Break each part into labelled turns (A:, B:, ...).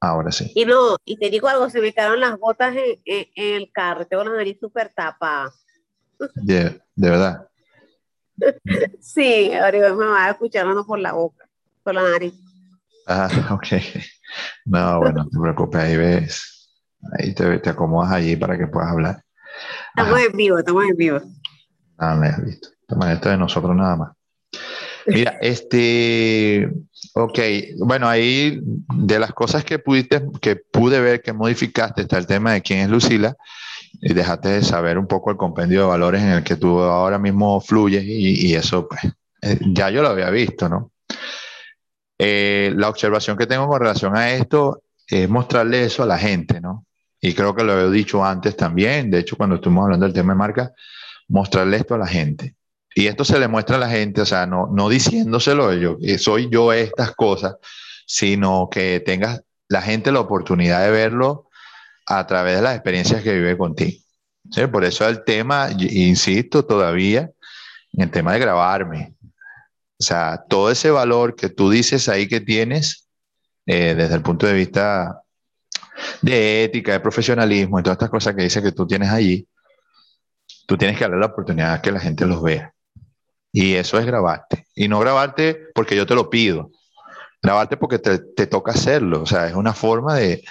A: Ahora sí.
B: Y no, y te digo algo, se me quedaron las botas en, el carro, tengo la nariz súper tapada.
A: De, de verdad.
B: sí, ahora me va a escuchar por la boca, por la nariz.
A: Ah, ok. No, bueno, no te preocupes, ahí ves, ahí te, te acomodas allí para que puedas hablar.
B: Estamos en vivo, estamos en vivo.
A: Ah, me has visto. Esto de nosotros nada más. Mira, este, ok, bueno, ahí de las cosas que pudiste, que pude ver que modificaste está el tema de quién es Lucila y dejaste de saber un poco el compendio de valores en el que tú ahora mismo fluyes y, eso, pues, eh, ya yo lo había visto, ¿no? Eh, la observación que tengo con relación a esto es mostrarle eso a la gente, ¿no? Y creo que lo he dicho antes también, de hecho, cuando estuvimos hablando del tema de marca, mostrarle esto a la gente. Y esto se le muestra a la gente, o sea, no, no diciéndoselo yo, soy yo estas cosas, sino que tengas la gente la oportunidad de verlo a través de las experiencias que vive contigo. ¿sí? Por eso el tema, insisto todavía, en el tema de grabarme. O sea, todo ese valor que tú dices ahí que tienes, eh, desde el punto de vista de ética, de profesionalismo y todas estas cosas que dices que tú tienes allí, tú tienes que darle la oportunidad que la gente los vea. Y eso es grabarte. Y no grabarte porque yo te lo pido. Grabarte porque te, te toca hacerlo. O sea, es una forma de,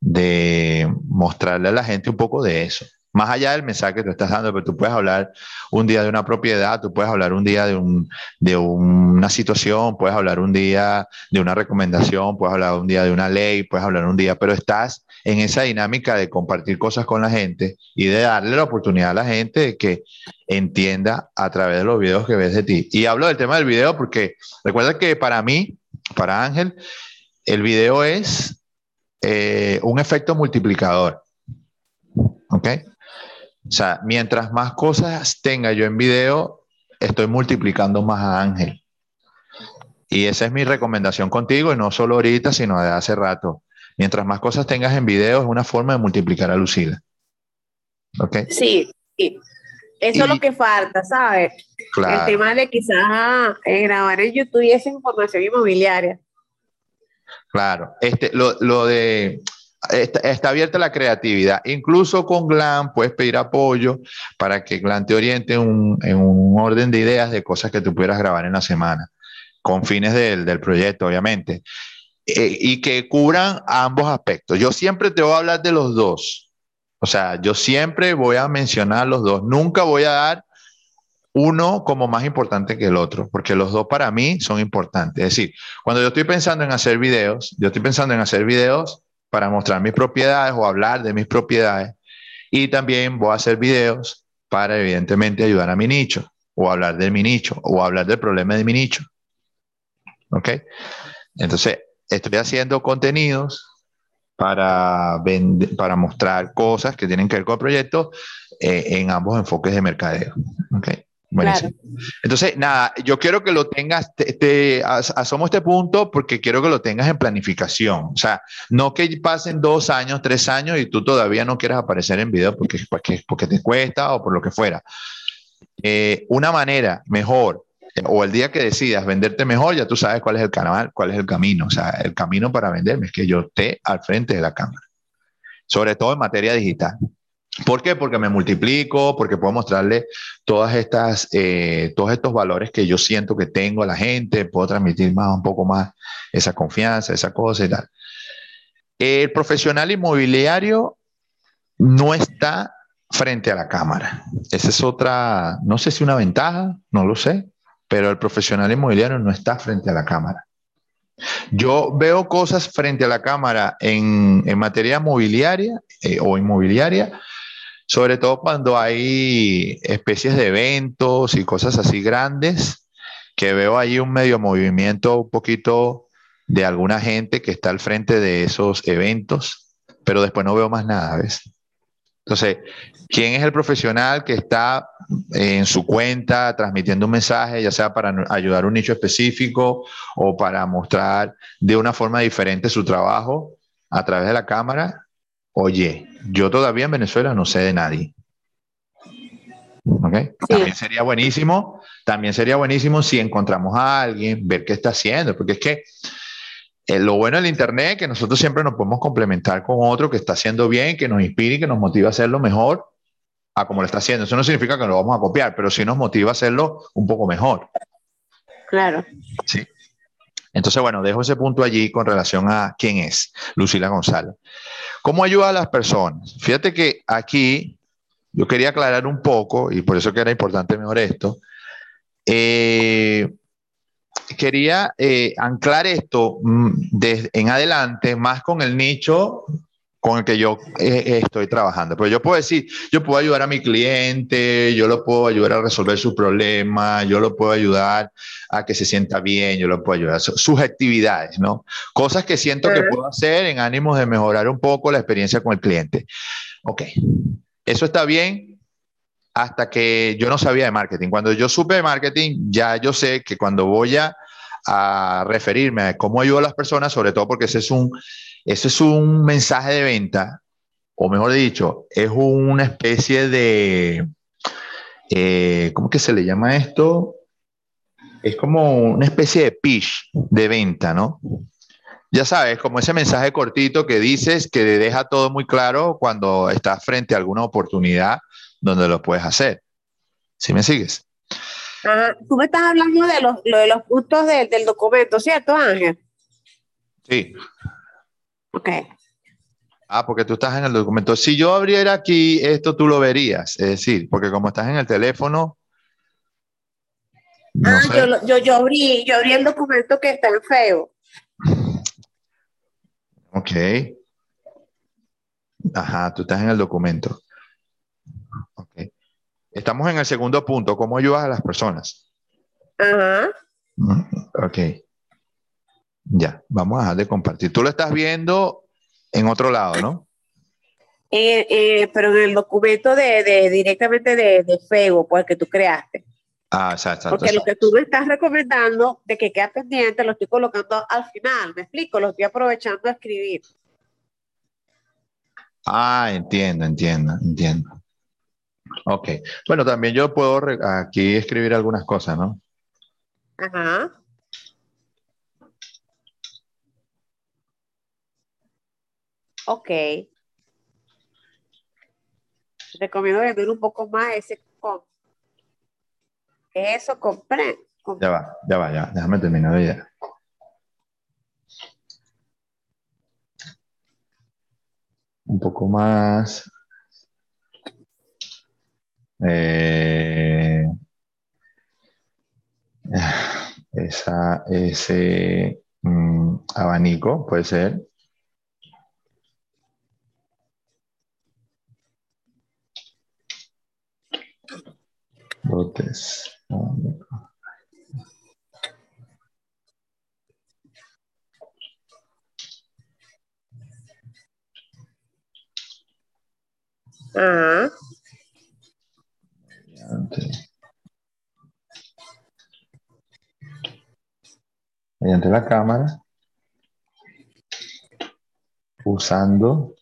A: de mostrarle a la gente un poco de eso. Más allá del mensaje que tú estás dando, pero tú puedes hablar un día de una propiedad, tú puedes hablar un día de, un, de una situación, puedes hablar un día de una recomendación, puedes hablar un día de una ley, puedes hablar un día, pero estás en esa dinámica de compartir cosas con la gente y de darle la oportunidad a la gente de que entienda a través de los videos que ves de ti. Y hablo del tema del video porque recuerda que para mí, para Ángel, el video es eh, un efecto multiplicador. ¿Ok? O sea, mientras más cosas tenga yo en video, estoy multiplicando más a Ángel. Y esa es mi recomendación contigo, y no solo ahorita, sino de hace rato. Mientras más cosas tengas en video, es una forma de multiplicar a Lucila.
B: ¿Ok? Sí, sí. Eso es lo que falta, ¿sabes? Claro. El tema de quizás eh, grabar en YouTube y esa información inmobiliaria.
A: Claro. Este, lo, lo de Está, abierta la creatividad. Incluso con GLAM puedes pedir apoyo para que GLAM te oriente en un orden de ideas de cosas que tú pudieras grabar en la semana, con fines del, del proyecto, obviamente. Eh, y que cubran ambos aspectos. Yo siempre te voy a hablar de los dos. O sea, yo siempre voy a mencionar los dos. Nunca voy a dar uno como más importante que el otro, porque los dos para mí son importantes. Es decir, cuando yo estoy pensando en hacer videos, yo estoy pensando en hacer videos para mostrar mis propiedades o hablar de mis propiedades. Y también voy a hacer videos para, evidentemente, ayudar a mi nicho o hablar de mi nicho o hablar del problema de mi nicho. ¿Ok? Entonces, estoy haciendo contenidos para, para mostrar cosas que tienen que ver con el proyecto eh, en ambos enfoques de mercadeo. Okay. Buenísimo. Entonces, nada, yo quiero que lo tengas, te, asomo este punto porque quiero que lo tengas en planificación. O sea, no que pasen dos años, tres años y tú todavía no quieras aparecer en video porque, porque, porque te cuesta o por lo que fuera. Eh, una manera mejor o el día que decidas venderte mejor, ya tú sabes cuál es el canal, cuál es el camino. O sea, el camino para venderme es que yo esté al frente de la cámara, sobre todo en materia digital. ¿Por qué? Porque me multiplico, porque puedo mostrarle todas estas, eh, todos estos valores que yo siento que tengo a la gente, puedo transmitir más, un poco más esa confianza, esa cosa y tal. El profesional inmobiliario no está frente a la cámara. Esa es otra, no sé si una ventaja, no lo sé, pero el profesional inmobiliario no está frente a la cámara. Yo veo cosas frente a la cámara en, materia mobiliaria eh, o inmobiliaria, sobre todo cuando hay especies de eventos y cosas así grandes, que veo ahí un medio movimiento un poquito de alguna gente que está al frente de esos eventos, pero después no veo más nada, ¿ves? Entonces, ¿quién es el profesional que está en su cuenta transmitiendo un mensaje, ya sea para ayudar a un nicho específico o para mostrar de una forma diferente su trabajo a través de la cámara? Oye, yo todavía en Venezuela no sé de nadie. ¿Okay? También sería buenísimo, también sería buenísimo si encontramos a alguien, ver qué está haciendo, porque es que eh, lo bueno del Internet es que nosotros siempre nos podemos complementar con otro que está haciendo bien, que nos inspire y que nos motiva a hacerlo mejor a como lo está haciendo. Eso no significa que lo vamos a copiar, pero sí nos motiva a hacerlo un poco mejor.
B: Claro.
A: Sí. Entonces, bueno, dejo ese punto allí con relación a quién es Lucila González. ¿Cómo ayuda a las personas? Fíjate que aquí yo quería aclarar un poco, y por eso que era importante mejor esto. Eh, quería eh, anclar esto desde mm, en adelante más con el nicho con el que yo eh, estoy trabajando. Pero yo puedo decir, yo puedo ayudar a mi cliente, yo lo puedo ayudar a resolver su problema, yo lo puedo ayudar a que se sienta bien, yo lo puedo ayudar. Sus actividades, ¿no? Cosas que siento que puedo hacer en ánimos de mejorar un poco la experiencia con el cliente. Ok, eso está bien hasta que yo no sabía de marketing. Cuando yo supe de marketing, ya yo sé que cuando voy a, a referirme a cómo ayudo a las personas, sobre todo porque ese es un eso es un mensaje de venta, o mejor dicho, es una especie de, eh, ¿cómo que se le llama esto? Es como una especie de pitch de venta, ¿no? Ya sabes, como ese mensaje cortito que dices que deja todo muy claro cuando estás frente a alguna oportunidad donde lo puedes hacer. ¿Sí me sigues?
B: Tú me estás hablando de los, de los puntos del documento, ¿cierto, Ángel?
A: Sí.
B: Ok.
A: Ah, porque tú estás en el documento. Si yo abriera aquí esto, tú lo verías. Es decir, porque como estás en el teléfono.
B: ah, yo, yo, abrí, yo abrí el documento que está en feo.
A: Ok. Ajá, tú estás en el documento. Estamos en el segundo punto. ¿Cómo ayudas a las personas?
B: Ajá.
A: Mm, ok. Ya, vamos a dejar de compartir. Tú lo estás viendo en otro lado, ¿no?
B: Eh, eh, pero en el documento de, directamente de, de, Facebook, pues que tú creaste.
A: Ah, exacto.
B: Porque lo que tú me estás recomendando de que quede pendiente lo estoy colocando al final, me explico, lo estoy aprovechando a escribir.
A: Ah, entiendo, entiendo, entiendo. Ok. Bueno, también yo puedo aquí escribir algunas cosas, ¿no?
B: Ajá. Ok. Recomiendo ver un poco más ese con. Eso, compré.
A: Ya va, ya va, ya. Déjame terminar de ya. Un poco más. Eh, esa, ese mm, abanico puede ser. Lotes.
B: Ah.
A: Mediante la cámara, usando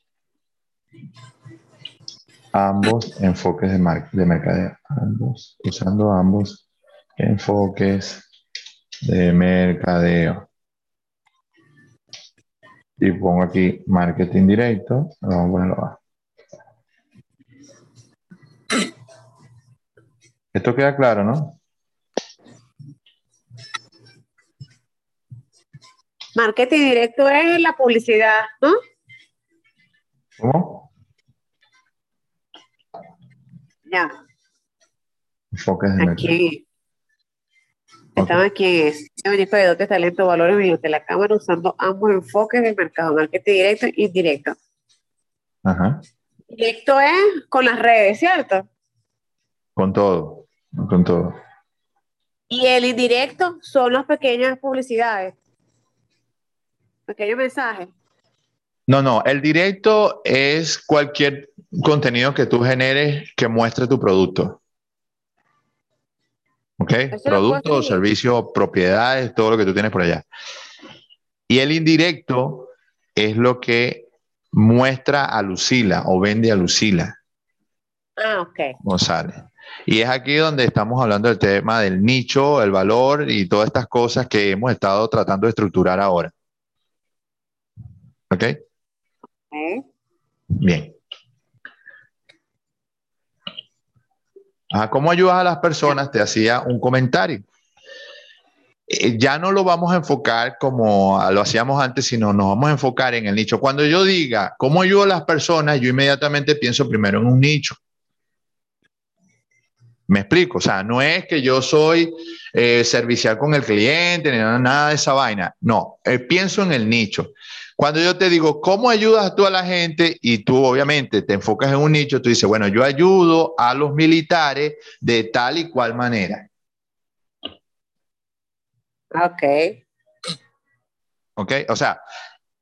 A: ambos enfoques de, de mercadeo, ambos, usando ambos enfoques de mercadeo. Y pongo aquí marketing directo, vamos a ponerlo Esto queda claro, ¿no?
B: Marketing directo es la publicidad, ¿no?
A: ¿Cómo?
B: Ya.
A: Enfoques de
B: aquí. Estamos aquí en de Dotes, Talento, Valores mediante la cámara usando ambos enfoques del mercado, marketing directo e indirecto.
A: Ajá.
B: Directo es con las redes, ¿cierto?
A: Con todo, con todo.
B: Y el indirecto son las pequeñas publicidades, pequeños mensajes.
A: No, no, el directo es cualquier contenido que tú generes que muestre tu producto. ¿Ok? Producto, servicio, propiedades, todo lo que tú tienes por allá. Y el indirecto es lo que muestra a Lucila o vende a Lucila.
B: Ah, ok.
A: González. Y es aquí donde estamos hablando del tema del nicho, el valor y todas estas cosas que hemos estado tratando de estructurar ahora. ¿Ok? Bien. ¿Cómo ayudas a las personas? Te hacía un comentario. Eh, ya no lo vamos a enfocar como lo hacíamos antes, sino nos vamos a enfocar en el nicho. Cuando yo diga cómo ayudo a las personas, yo inmediatamente pienso primero en un nicho. Me explico, o sea, no es que yo soy eh, servicial con el cliente, ni nada, de esa vaina. No, eh, pienso en el nicho. Cuando yo te digo, ¿cómo ayudas tú a la gente? Y tú obviamente te enfocas en un nicho, tú dices, bueno, yo ayudo a los militares de tal y cual manera.
B: Ok.
A: Ok, o sea,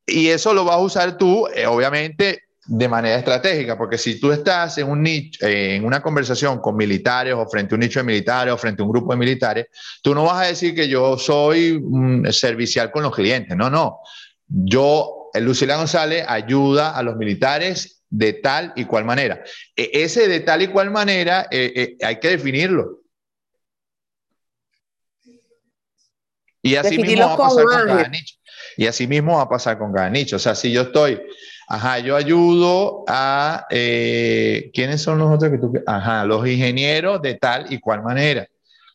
A: y eso lo vas a usar tú, eh, obviamente, de manera estratégica, porque si tú estás en, un nicho, eh, en una conversación con militares o frente a un nicho de militares o frente a un grupo de militares, tú no vas a decir que yo soy servicial con los clientes, no, no. Yo, Lucila González, ayuda a los militares de tal y cual manera. E, ese de tal y cual manera eh, hay que definirlo. Y así mismo va a pasar con cada nicho. Y así mismo va a pasar con cada nicho. O sea, si yo estoy, ajá, yo ayudo a, eh, ¿quiénes son los otros que tú? Ajá, los ingenieros de tal y cual manera.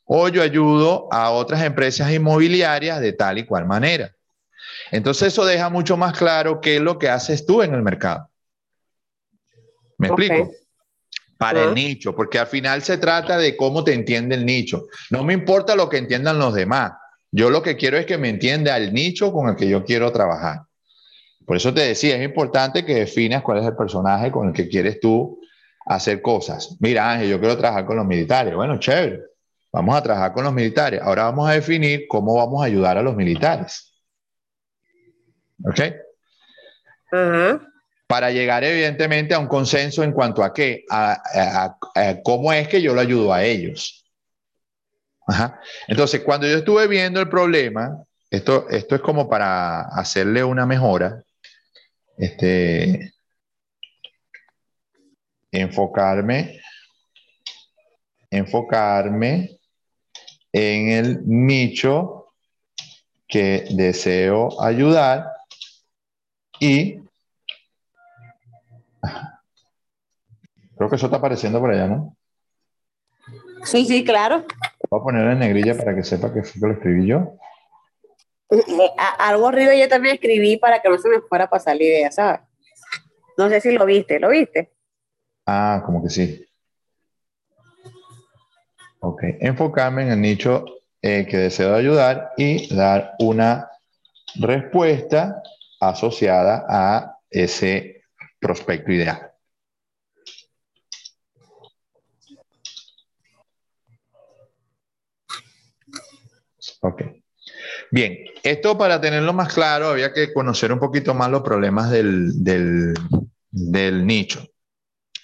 A: O yo ayudo a otras empresas inmobiliarias de tal y cual manera. Entonces eso deja mucho más claro qué es lo que haces tú en el mercado. ¿Me explico? Para el nicho, porque al final se trata de cómo te entiende el nicho. No me importa lo que entiendan los demás. Yo lo que quiero es que me entienda el nicho con el que yo quiero trabajar. Por eso te decía, es importante que definas cuál es el personaje con el que quieres tú hacer cosas. Mira, Ángel, yo quiero trabajar con los militares. Bueno, chévere. Vamos a trabajar con los militares. Ahora vamos a definir cómo vamos a ayudar a los militares. ¿Ok? Para llegar evidentemente a un consenso en cuanto a qué, a cómo es que yo lo ayudo a ellos. Entonces, cuando yo estuve viendo el problema, esto, esto es como para hacerle una mejora, este, enfocarme, enfocarme en el nicho que deseo ayudar y creo que eso está apareciendo por allá, ¿no?
B: Sí, sí, claro.
A: Voy a poner en negrilla para que sepa que fue que lo escribí yo.
B: Algo arriba yo también escribí para que no se me fuera a pasar la idea, ¿sabes? No sé si lo viste, ¿lo viste?
A: Ah, como que sí. Ok, enfocarme en el nicho eh, que deseo ayudar y dar una respuesta asociada a ese prospecto ideal. Ok. Bien, esto para tenerlo más claro había que conocer un poquito más los problemas del, nicho.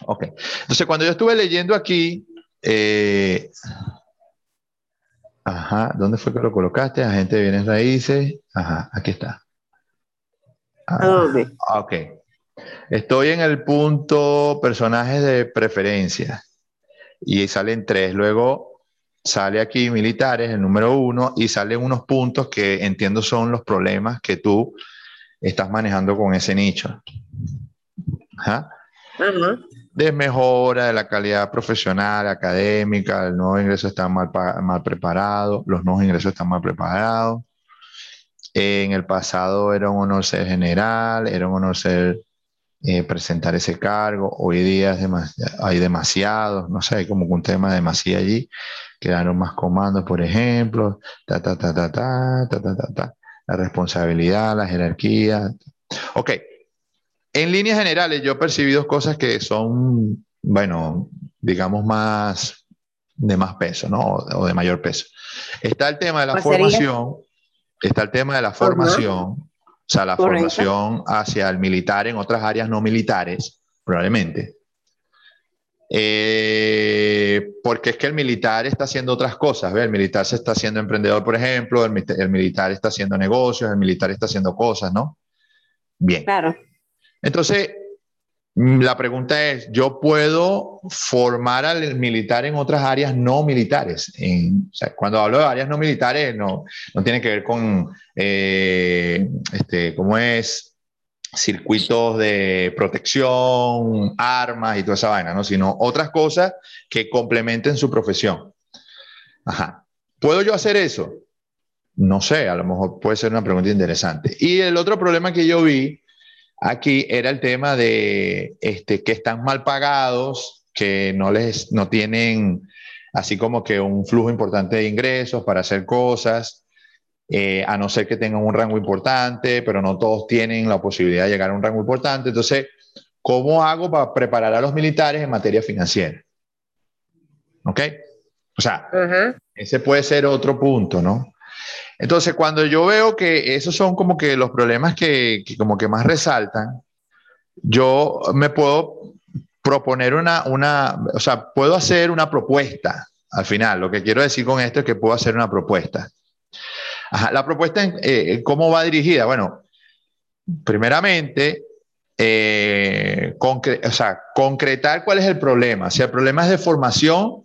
A: Ok. Entonces, cuando yo estuve leyendo aquí, eh, ajá, ¿dónde fue que lo colocaste? Agente de bienes raíces. Ajá, aquí está.
B: ¿A dónde?
A: Ok. Estoy en el punto personajes de preferencia y salen tres. Luego sale aquí militares, el número uno, y salen unos puntos que entiendo son los problemas que tú estás manejando con ese nicho. ¿Ah? Desmejora de la calidad profesional, académica, el nuevo ingreso está mal, mal preparado, los nuevos ingresos están mal preparados. En el pasado era un honor ser general, era un honor ser eh, presentar ese cargo. Hoy día hay demasiados, no sé, hay como un tema demasiado allí. Quedaron más comandos, por ejemplo, ta, ta, ta, ta, ta, ta, ta, ta, la responsabilidad, la jerarquía. Ok, en líneas generales yo percibí dos cosas que son, bueno, digamos más de más peso, ¿no? O de mayor peso. Está el tema de la formación, está el tema de la formación, o sea, la formación hacia el militar en otras áreas no militares, probablemente. Eh, porque es que el militar está haciendo otras cosas, ¿ve? El militar se está haciendo emprendedor, por ejemplo, el, el, militar está haciendo negocios, el militar está haciendo cosas, ¿no? Bien.
B: Claro.
A: Entonces, la pregunta es, ¿yo puedo formar al militar en otras áreas no militares? cuando hablo de áreas no militares, no, no tiene que ver con, eh, este, ¿cómo es? circuitos de protección, armas y toda esa vaina, ¿no? Sino otras cosas que complementen su profesión. Ajá. ¿Puedo yo hacer eso? No sé, a lo mejor puede ser una pregunta interesante. Y el otro problema que yo vi aquí era el tema de este, que están mal pagados, que no les no tienen así como que un flujo importante de ingresos para hacer cosas, eh, a no ser que tengan un rango importante, pero no todos tienen la posibilidad de llegar a un rango importante. Entonces, ¿cómo hago para preparar a los militares en materia financiera? ¿Ok? O sea, ese puede ser otro punto, ¿no? Entonces, cuando yo veo que esos son como que los problemas que, como que más resaltan, yo me puedo proponer una, una, o sea, puedo hacer una propuesta. Al final, lo que quiero decir con esto es que puedo hacer una propuesta. la propuesta, eh, ¿cómo va dirigida? Bueno, primeramente, eh, o sea, concretar cuál es el problema. Si el problema es de formación,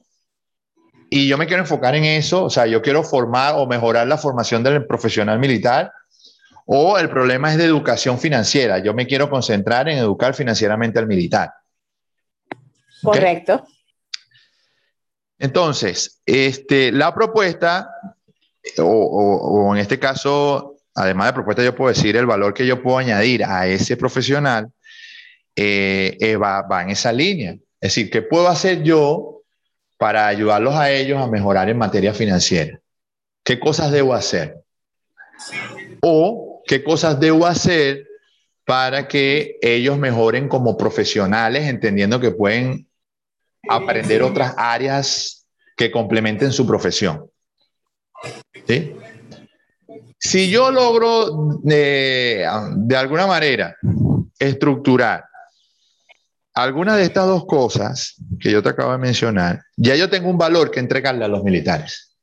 A: y yo me quiero enfocar en eso, o sea, yo quiero formar o mejorar la formación del profesional militar, o el problema es de educación financiera, yo me quiero concentrar en educar financieramente al militar.
B: Correcto.
A: Entonces, este, la propuesta, o, en este caso, además de propuesta, yo puedo decir el valor que yo puedo añadir a ese profesional, eh, eh, va, va en esa línea. Es decir, ¿qué puedo hacer yo para ayudarlos a ellos a mejorar en materia financiera. ¿Qué cosas debo hacer? O qué cosas debo hacer para que ellos mejoren como profesionales, entendiendo que pueden aprender otras áreas que complementen su profesión. ¿Sí? Si yo logro eh, de alguna manera estructurar algunas de estas dos cosas que yo te acabo de mencionar, ya yo tengo un valor que entregarle a los militares.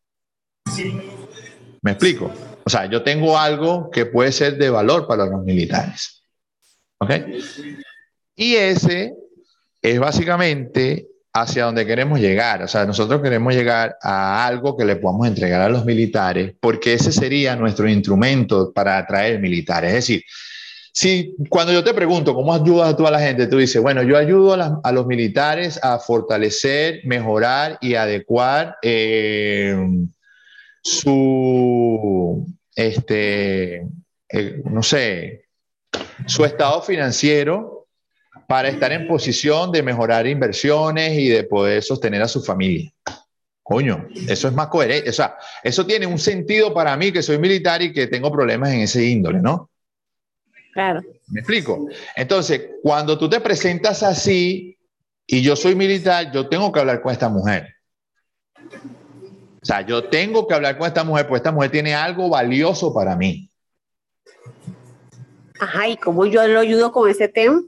A: ¿Me explico? O sea, yo tengo algo que puede ser de valor para los militares. ¿Ok? Y ese es básicamente hacia donde queremos llegar. O sea, nosotros queremos llegar a algo que le podamos entregar a los militares, porque ese sería nuestro instrumento para atraer militares. Es decir, si cuando yo te pregunto cómo ayudas tú a la gente, tú dices, bueno, yo ayudo a, los militares a fortalecer, mejorar y adecuar eh, su, este, eh, no sé, su estado financiero para estar en posición de mejorar inversiones y de poder sostener a su familia. Coño, eso es más coherente. O sea, eso tiene un sentido para mí que soy militar y que tengo problemas en ese índole, ¿no?
B: Claro.
A: ¿Me explico? Entonces, cuando tú te presentas así y yo soy militar, yo tengo que hablar con esta mujer. O sea, yo tengo que hablar con esta mujer, porque esta mujer tiene algo valioso para mí.
B: Ajá, ¿y cómo yo lo ayudo con ese tema?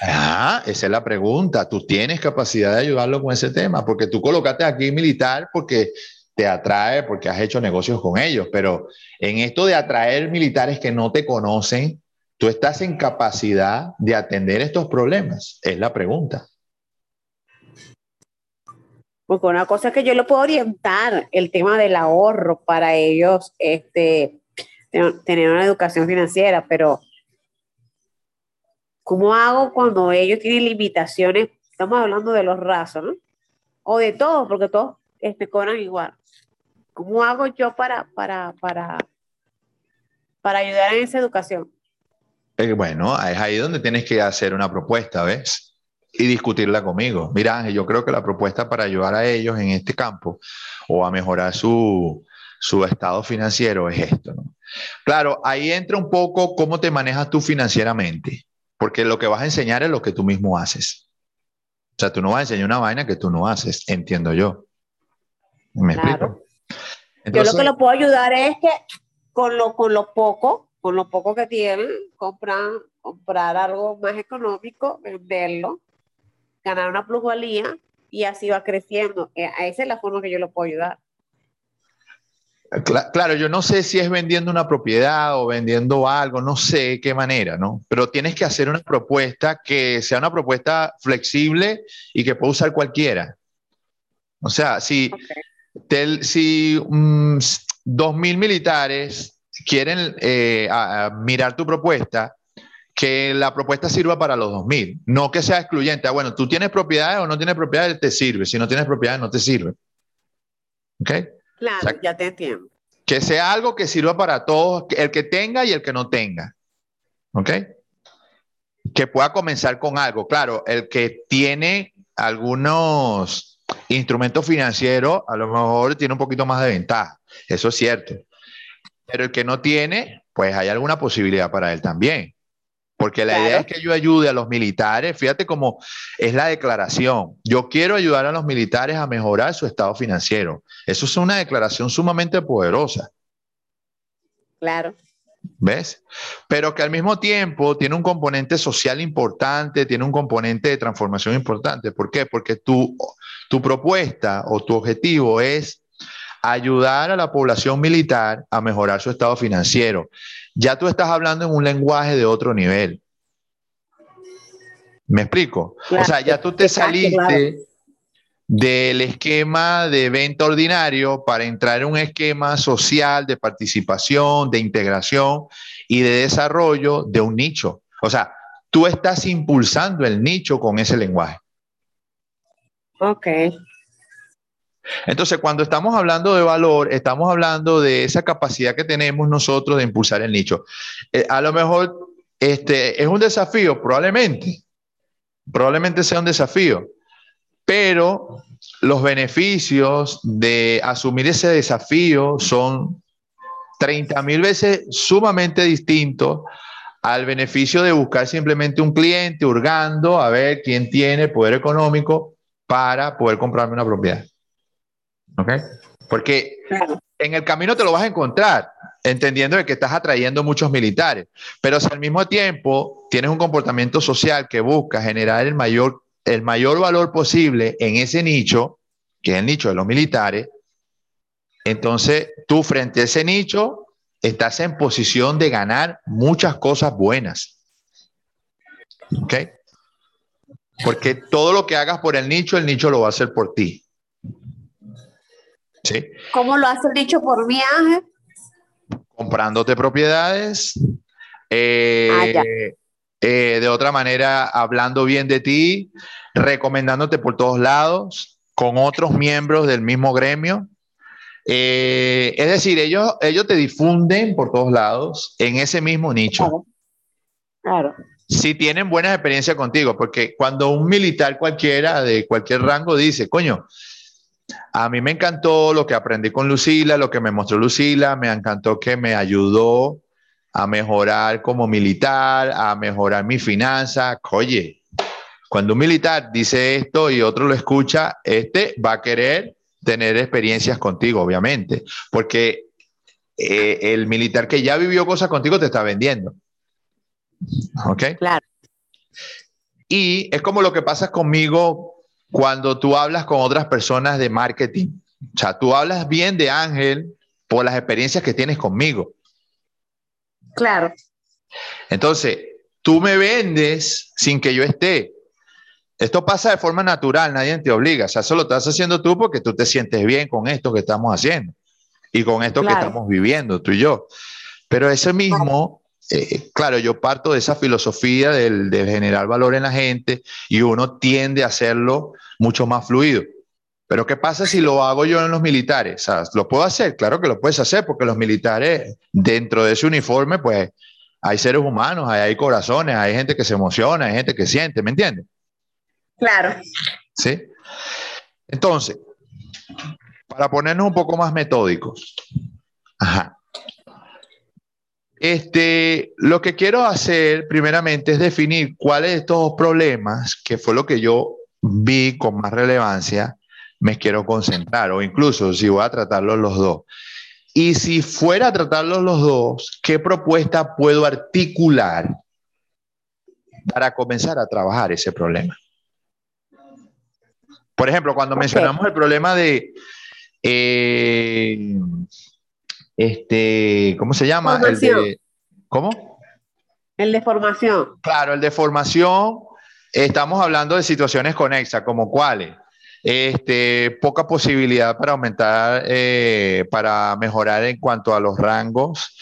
A: Ah, esa es la pregunta. Tú tienes capacidad de ayudarlo con ese tema, porque tú colocaste aquí militar porque te atrae, porque has hecho negocios con ellos, pero en esto de atraer militares que no te conocen, ¿Tú estás en capacidad de atender estos problemas? Es la pregunta.
B: Porque una cosa es que yo lo puedo orientar, el tema del ahorro para ellos, este, tener una educación financiera, pero ¿cómo hago cuando ellos tienen limitaciones? Estamos hablando de los rasos, ¿no? O de todos, porque todos este, cobran igual. ¿Cómo hago yo para, para, para, para ayudar en esa educación?
A: Eh, bueno, es ahí donde tienes que hacer una propuesta, ¿ves? Y discutirla conmigo. Mira, Ángel, yo creo que la propuesta para ayudar a ellos en este campo o a mejorar su, su estado financiero es esto, ¿no? Claro, ahí entra un poco cómo te manejas tú financieramente, porque lo que vas a enseñar es lo que tú mismo haces. O sea, tú no vas a enseñar una vaina que tú no haces, entiendo yo. ¿Me explico?
B: yo lo que lo puedo ayudar es que con lo, con lo poco con lo poco que tienen, comprar, comprar algo más económico, venderlo, ganar una plusvalía y así va creciendo. Eh, esa es la forma que yo lo puedo ayudar.
A: Claro, yo no sé si es vendiendo una propiedad o vendiendo algo, no sé qué manera, ¿no? Pero tienes que hacer una propuesta que sea una propuesta flexible y que pueda usar cualquiera. O sea, si, si mm, dos mil militares quieren eh, mirar tu propuesta que la propuesta sirva para los 2.000, no que sea excluyente. Ah, bueno, tú tienes propiedades o no tienes propiedades, te sirve. Si no tienes propiedades, no te sirve. ¿Ok?
B: Claro, ya te entiendo.
A: Que sea algo que sirva para todos, el que tenga y el que no tenga. ¿Ok? Que pueda comenzar con algo. Claro, el que tiene algunos instrumentos financieros, a lo mejor tiene un poquito más de ventaja. Eso es cierto. Pero el que no tiene, pues hay alguna posibilidad para él también. Porque la idea es que yo ayude a los militares, fíjate cómo es la declaración. Yo quiero ayudar a los militares a mejorar su estado financiero. Eso es una declaración sumamente poderosa.
B: Claro.
A: ¿Ves? Pero que al mismo tiempo tiene un componente social importante, tiene un componente de transformación importante. ¿Por qué? Porque tu, tu propuesta o tu objetivo es ayudar a la población militar a mejorar su estado financiero. Ya tú estás hablando en un lenguaje de otro nivel. ¿Me explico? o sea, ya tú te saliste del esquema de venta ordinario para entrar en un esquema social de participación, de integración y de desarrollo de un nicho. O sea, tú estás impulsando el nicho con ese lenguaje.
B: Ok.
A: Entonces, cuando estamos hablando de valor, estamos hablando de esa capacidad que tenemos nosotros de impulsar el nicho. Eh, a lo mejor este, es un desafío, probablemente. Probablemente sea un desafío. Pero los beneficios de asumir ese desafío son 30 mil veces sumamente distintos al beneficio de buscar simplemente un cliente hurgando a ver quién tiene poder económico para poder comprarme una propiedad. ¿Ok? Porque en el camino te lo vas a encontrar, entendiendo de que estás atrayendo muchos militares, pero si al mismo tiempo tienes un comportamiento social que busca generar el mayor, el mayor valor posible en ese nicho, que es el nicho de los militares, entonces tú frente a ese nicho estás en posición de ganar muchas cosas buenas. ¿Ok? Porque todo lo que hagas por el nicho, el nicho lo va a hacer por ti.
B: ¿Cómo lo has dicho por viaje?
A: Comprándote propiedades. Eh, ah, eh, de otra manera, hablando bien de ti, recomendándote por todos lados, con otros miembros del mismo gremio. Eh, es decir, ellos, ellos te difunden por todos lados en ese mismo nicho.
B: claro.
A: Si tienen buenas experiencias contigo, porque cuando un militar cualquiera de cualquier rango dice, coño, a mí me encantó lo que aprendí con Lucila, lo que me mostró Lucila, me encantó que me ayudó a mejorar como militar, a mejorar mi finanza. Oye, cuando un militar dice esto y otro lo escucha, este va a querer tener experiencias contigo, obviamente, porque eh, el militar que ya vivió cosas contigo te está vendiendo. ¿Ok?
B: Claro.
A: Y es como lo que pasa conmigo cuando tú hablas con otras personas de marketing. O sea, tú hablas bien de Ángel por las experiencias que tienes conmigo.
B: Claro.
A: Entonces, tú me vendes sin que yo esté. Esto pasa de forma natural, nadie te obliga. O sea, eso lo estás haciendo tú porque tú te sientes bien con esto que estamos haciendo y con esto que estamos viviendo, tú y yo. Pero ese mismo eh, claro, yo parto de esa filosofía del, generar valor en la gente y uno tiende a hacerlo mucho más fluido. Pero ¿qué pasa si lo hago yo en los militares? ¿Lo puedo hacer? Claro que lo puedes hacer porque los militares, dentro de ese uniforme, pues hay seres humanos, hay, hay corazones, hay gente que se emociona, hay gente que siente, ¿me entiendes?
B: Claro.
A: ¿Sí? Entonces, para ponernos un poco más metódicos, ajá. Este, lo que quiero hacer primeramente es definir cuáles de estos problemas, que fue lo que yo vi con más relevancia, me quiero concentrar, o incluso si voy a tratarlos los dos. Y si fuera a tratarlos los dos, ¿qué propuesta puedo articular para comenzar a trabajar ese problema? Por ejemplo, cuando mencionamos el problema de eh, este, ¿cómo se llama? El de, ¿Cómo?
B: El de formación.
A: Claro, el de formación. Estamos hablando de situaciones conexas, como cuáles. Este, poca posibilidad para aumentar, eh, para mejorar en cuanto a los rangos,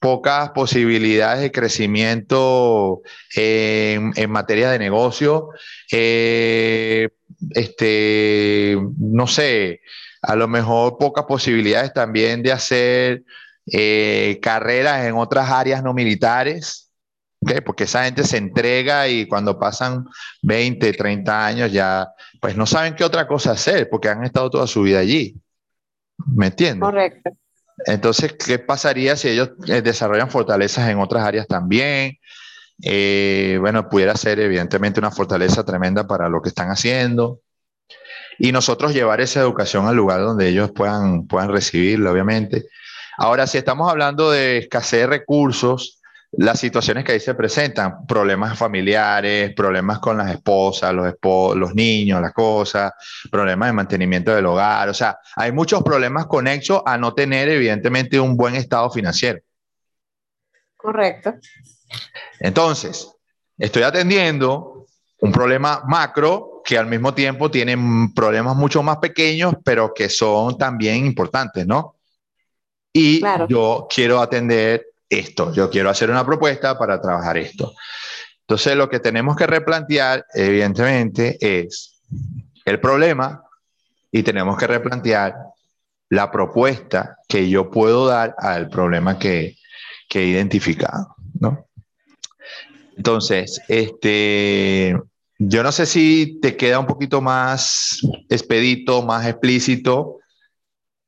A: pocas posibilidades de crecimiento en, materia de negocio, eh, este, no sé, a lo mejor pocas posibilidades también de hacer eh, carreras en otras áreas no militares, porque esa gente se entrega y cuando pasan 20, 30 años ya, pues no saben qué otra cosa hacer, porque han estado toda su vida allí. ¿Me entiendes?
B: Correcto.
A: Entonces, ¿qué pasaría si ellos eh, desarrollan fortalezas en otras áreas también? Eh, bueno, pudiera ser evidentemente una fortaleza tremenda para lo que están haciendo. Y nosotros llevar esa educación al lugar donde ellos puedan, puedan recibirla, obviamente. Ahora, si estamos hablando de escasez de recursos, las situaciones que ahí se presentan, problemas familiares, problemas con las esposas, los, los niños, las cosas, problemas de mantenimiento del hogar, o sea, hay muchos problemas conexos a no tener evidentemente un buen estado financiero.
B: Correcto.
A: Entonces, estoy atendiendo un problema macro que al mismo tiempo tiene problemas mucho más pequeños, pero que son también importantes, ¿no? Y yo quiero atender esto, yo quiero hacer una propuesta para trabajar esto. Entonces, lo que tenemos que replantear, evidentemente, es el problema y tenemos que replantear la propuesta que yo puedo dar al problema que, que he identificado, ¿no? Entonces, este, yo no sé si te queda un poquito más expedito, más explícito,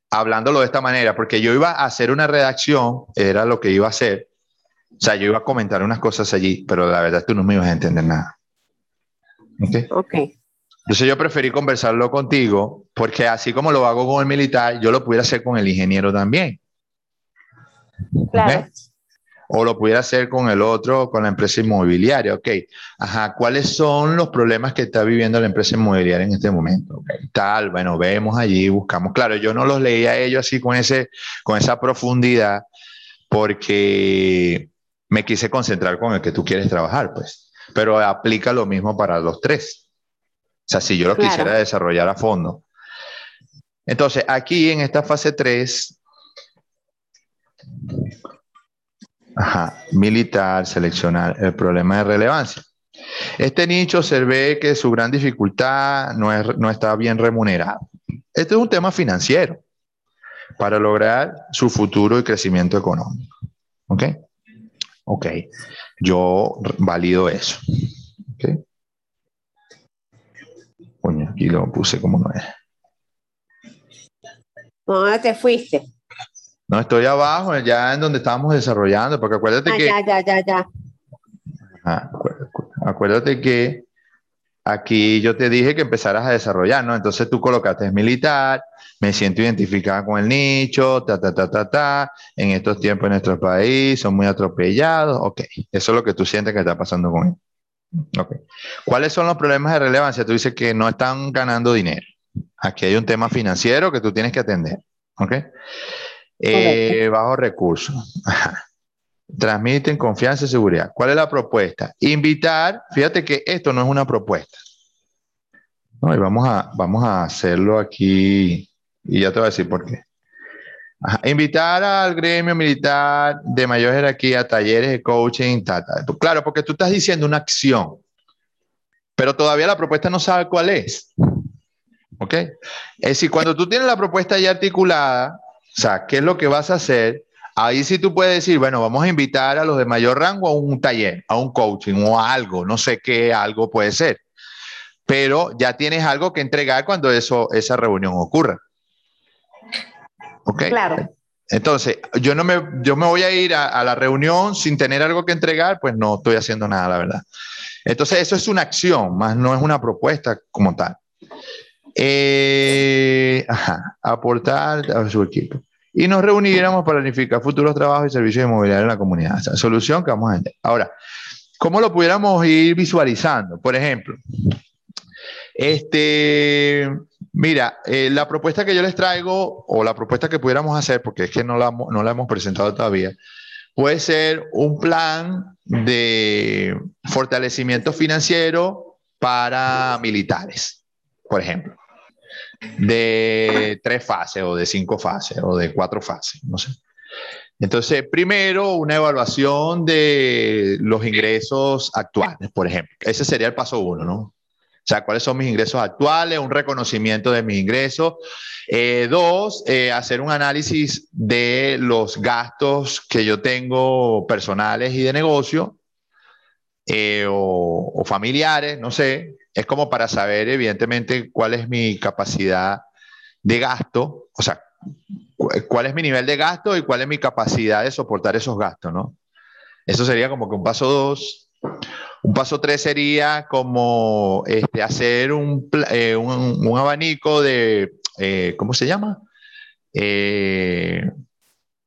A: hablándolo de esta manera, porque yo iba a hacer una redacción, era lo que iba a hacer. O sea, yo iba a comentar unas cosas allí, pero la verdad tú no me ibas a entender nada.
B: ¿Ok? Ok.
A: Entonces yo preferí conversarlo contigo, porque así como lo hago con el militar, yo lo pudiera hacer con el ingeniero también.
B: Claro
A: o lo pudiera hacer con el otro, con la empresa inmobiliaria. Ok, ajá, ¿cuáles son los problemas que está viviendo la empresa inmobiliaria en este momento? Okay, tal, bueno, vemos allí, buscamos. Claro, yo no los leía a ellos así con, ese, con esa profundidad porque me quise concentrar con el que tú quieres trabajar, pues. Pero aplica lo mismo para los tres. O sea, si yo lo quisiera desarrollar a fondo. Entonces, aquí en esta fase 3, Ajá, militar, seleccionar el problema de relevancia. Este nicho se ve que su gran dificultad no, es, no está bien remunerado. Este es un tema financiero para lograr su futuro y crecimiento económico. ¿Ok? Ok, yo valido eso. ¿Ok? Aquí lo puse como no es.
B: ¿Dónde te fuiste?
A: No, estoy abajo, ya en donde estábamos desarrollando, porque acuérdate ah, que...
B: Ya, ya, ya, ya.
A: acuérdate que aquí yo te dije que empezaras a desarrollar, ¿no? Entonces tú colocaste militar, me siento identificada con el nicho, ta, ta, ta, ta, ta, en estos tiempos en nuestro país son muy atropellados, ok, eso es lo que tú sientes que está pasando con él. Okay. ¿Cuáles son los problemas de relevancia? Tú dices que no están ganando dinero. Aquí hay un tema financiero que tú tienes que atender, ¿ok? Eh, bajo recursos. Transmiten confianza y seguridad. ¿Cuál es la propuesta? Invitar, fíjate que esto no es una propuesta. No, y vamos a, vamos a hacerlo aquí y ya te voy a decir por qué. Invitar al gremio militar de mayor jerarquía talleres de coaching. Claro, porque tú estás diciendo una acción, pero todavía la propuesta no sabe cuál es. ¿Ok? Es decir, cuando tú tienes la propuesta ya articulada, o sea, ¿qué es lo que vas a hacer? Ahí sí tú puedes decir, bueno, vamos a invitar a los de mayor rango a un taller, a un coaching o a algo, no sé qué algo puede ser. Pero ya tienes algo que entregar cuando eso, esa reunión ocurra. ¿Ok?
B: Claro.
A: Entonces, yo no me, yo me voy a ir a, la reunión sin tener algo que entregar, pues no estoy haciendo nada, la verdad. Entonces, eso es una acción, más no es una propuesta como tal. Eh, ajá, aportar a su equipo y nos reuniéramos para planificar futuros trabajos y servicios movilidad en la comunidad. solución que vamos a entender. Ahora, ¿cómo lo pudiéramos ir visualizando? Por ejemplo, este, mira, eh, la propuesta que yo les traigo o la propuesta que pudiéramos hacer, porque es que no la, no la hemos presentado todavía, puede ser un plan de fortalecimiento financiero para militares, por ejemplo de tres fases o de cinco fases o de cuatro fases, no sé. Entonces, primero, una evaluación de los ingresos actuales, por ejemplo. Ese sería el paso uno, ¿no? O sea, cuáles son mis ingresos actuales, un reconocimiento de mis ingresos. Eh, dos, eh, hacer un análisis de los gastos que yo tengo personales y de negocio eh, o, familiares, no sé. Es como para saber, evidentemente, cuál es mi capacidad de gasto, o sea, cuál es mi nivel de gasto y cuál es mi capacidad de soportar esos gastos, ¿no? Eso sería como que un paso dos. Un paso tres sería como este, hacer un, eh, un, abanico de, eh, ¿cómo se llama?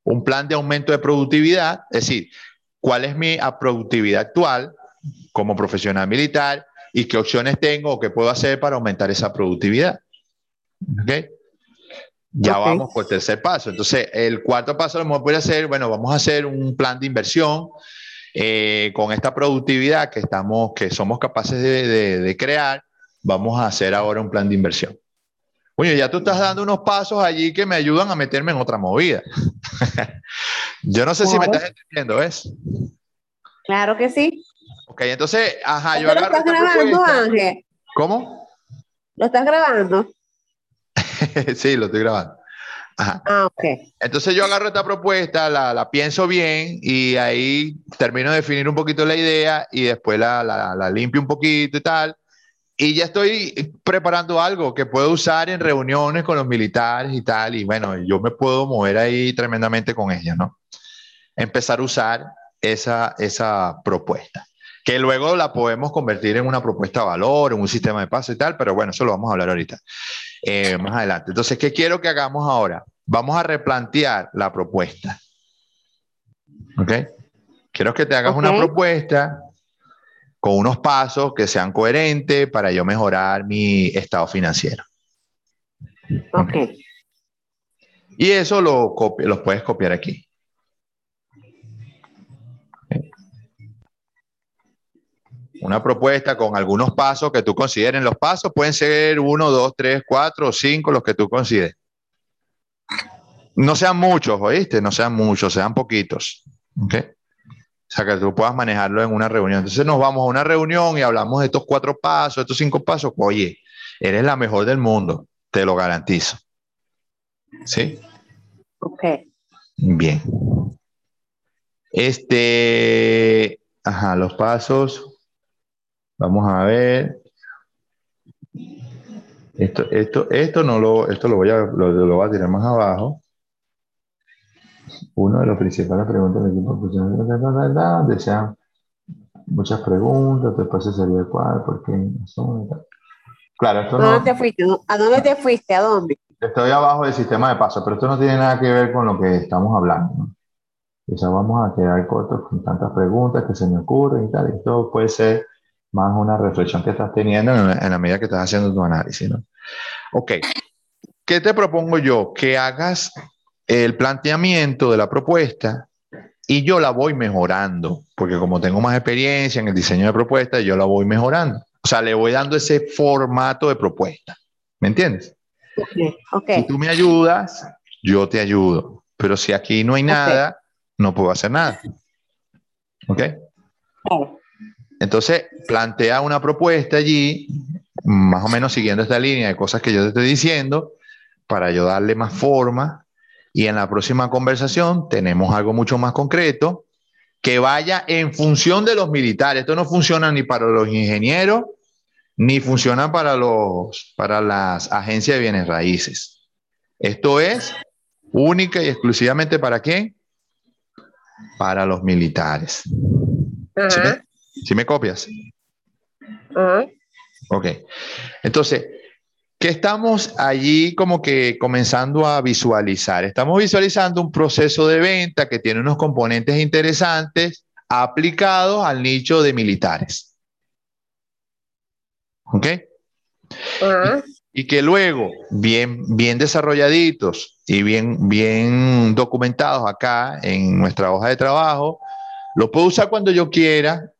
A: Un plan de aumento de productividad, es decir, cuál es mi productividad actual como profesional militar y qué opciones tengo o qué puedo hacer para aumentar esa productividad. ¿Okay? Ya vamos por el tercer paso. Entonces, el cuarto paso lo mejor puede hacer, bueno, vamos a hacer un plan de inversión eh, con esta productividad que, estamos, que somos capaces de, de, crear. Vamos a hacer ahora un plan de inversión. Oye, ya tú estás dando unos pasos allí que me ayudan a meterme en otra movida. yo no sé si me estás entendiendo, ¿ves?
B: Claro que sí.
A: Ok, entonces, ajá,
B: yo agarro. ¿Lo estás grabando, Ángel?
A: ¿Cómo?
B: ¿Lo estás grabando?
A: sí, lo estoy grabando.
B: Ah, ok.
A: Entonces yo agarro esta propuesta, la, la, pienso bien y ahí termino de definir un poquito la idea y después la, la, la, limpio un poquito y tal. Y ya estoy preparando algo que puedo usar en reuniones con los militares y tal. Y bueno, yo me puedo mover ahí tremendamente con ellos, ¿no? Empezar a usar esa, esa propuesta que luego la podemos convertir en una propuesta de valor, en un sistema de paso y tal, pero bueno, eso lo vamos a hablar ahorita, eh, más adelante. Entonces, ¿qué quiero que hagamos ahora? Vamos a replantear la propuesta. ¿Ok? Quiero que te hagas una propuesta con unos pasos que sean coherentes para yo mejorar mi estado financiero.
B: Ok.
A: Y eso lo, lo puedes copiar aquí. Una propuesta con algunos pasos que tú consideres. Los pasos pueden ser uno, dos, tres, cuatro o cinco, los que tú consideres. No sean muchos, ¿oíste? No sean muchos, sean poquitos. ¿Ok? O sea, que tú puedas manejarlo en una reunión. Entonces nos vamos a una reunión y hablamos de estos cuatro pasos, estos cinco pasos. Oye, eres la mejor del mundo, te lo garantizo. ¿Sí?
B: Ok.
A: Bien. Este, ajá, los pasos. Vamos a ver. Esto, esto, esto no lo, esto lo voy a, lo, voy a tirar más abajo. Uno de los principales preguntas del equipo profesional desean muchas preguntas, después sería cuál, por qué, Claro, esto
B: ¿A dónde te fuiste? ¿A dónde te fuiste? ¿A dónde?
A: Estoy abajo del sistema de paso, pero esto no tiene nada que ver con lo que estamos hablando. ¿no? Quizás vamos a quedar cortos con tantas preguntas que se me ocurren y tal. Esto puede ser más una reflexión que estás teniendo en, la medida que estás haciendo tu análisis, ¿no? Ok, ¿qué te propongo yo? Que hagas el planteamiento de la propuesta y yo la voy mejorando, porque como tengo más experiencia en el diseño de propuestas, yo la voy mejorando. O sea, le voy dando ese formato de propuesta. ¿Me entiendes?
B: Okay, okay.
A: Si tú me ayudas, yo te ayudo. Pero si aquí no hay nada, no puedo hacer nada. ¿Ok? Entonces, plantea una propuesta allí, más o menos siguiendo esta línea de cosas que yo te estoy diciendo, para yo darle más forma. Y en la próxima conversación tenemos algo mucho más concreto que vaya en función de los militares. Esto no funciona ni para los ingenieros, ni funciona para, los, para las agencias de bienes raíces. Esto es única y exclusivamente para qué? Para los militares. ¿Sí me copias? Ok. Entonces, ¿qué estamos allí como que comenzando a visualizar? Estamos visualizando un proceso de venta que tiene unos componentes interesantes aplicados al nicho de militares. ¿Ok? y, que luego, bien, bien desarrolladitos y bien, bien documentados acá en nuestra hoja de trabajo, lo puedo usar cuando yo quiera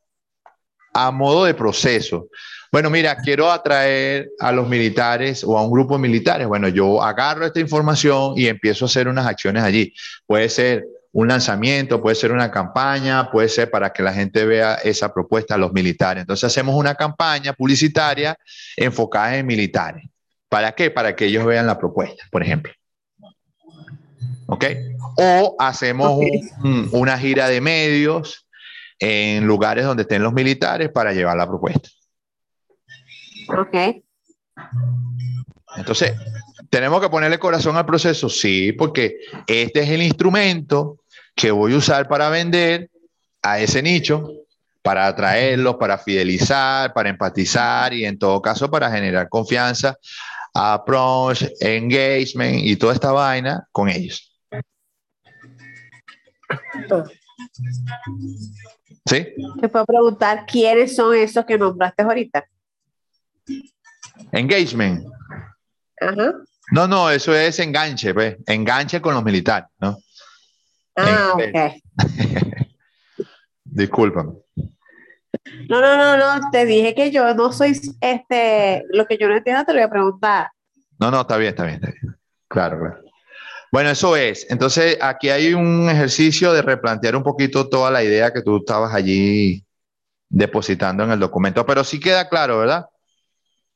A: a modo de proceso. Bueno, mira, quiero atraer a los militares o a un grupo de militares. Bueno, yo agarro esta información y empiezo a hacer unas acciones allí. Puede ser un lanzamiento, puede ser una campaña, puede ser para que la gente vea esa propuesta a los militares. Entonces hacemos una campaña publicitaria enfocada en militares. ¿Para qué? Para que ellos vean la propuesta, por ejemplo. ¿Ok? O hacemos una gira de medios en lugares donde estén los militares para llevar la propuesta.
B: Ok.
A: Entonces, ¿tenemos que ponerle corazón al proceso? Sí, porque este es el instrumento que voy a usar para vender a ese nicho, para atraerlos, para fidelizar, para empatizar y en todo caso para generar confianza, approach, engagement y toda esta vaina con ellos. ¿Sí?
B: Te puedo preguntar quiénes son esos que nombraste ahorita.
A: Engagement.
B: Ajá.
A: No, no, eso es enganche, pues. Enganche con los militares, ¿no?
B: Ah, ok.
A: Discúlpame.
B: No, no, no, no, te dije que yo no soy, este, lo que yo no entiendo te lo voy a preguntar.
A: No, no, está bien, está bien, está bien. Claro, claro. Bueno, eso es. Entonces, aquí hay un ejercicio de replantear un poquito toda la idea que tú estabas allí depositando en el documento, pero sí queda claro, ¿verdad?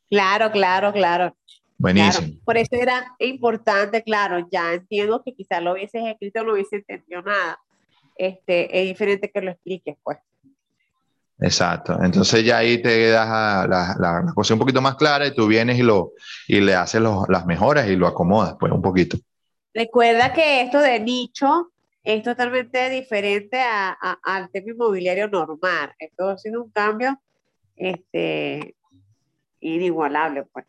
B: Claro, claro, claro.
A: Buenísimo.
B: Por eso era importante, claro, ya entiendo que quizás lo hubieses escrito, no hubiese entendido nada. Este, es diferente que lo expliques, pues.
A: Exacto. Entonces ya ahí te das la, la, cosa un poquito más clara y tú vienes y, lo, y le haces las mejoras y lo acomodas, pues, un poquito.
B: Recuerda que esto de nicho es totalmente diferente a, al tema inmobiliario normal. Esto ha sido un cambio este, inigualable, pues.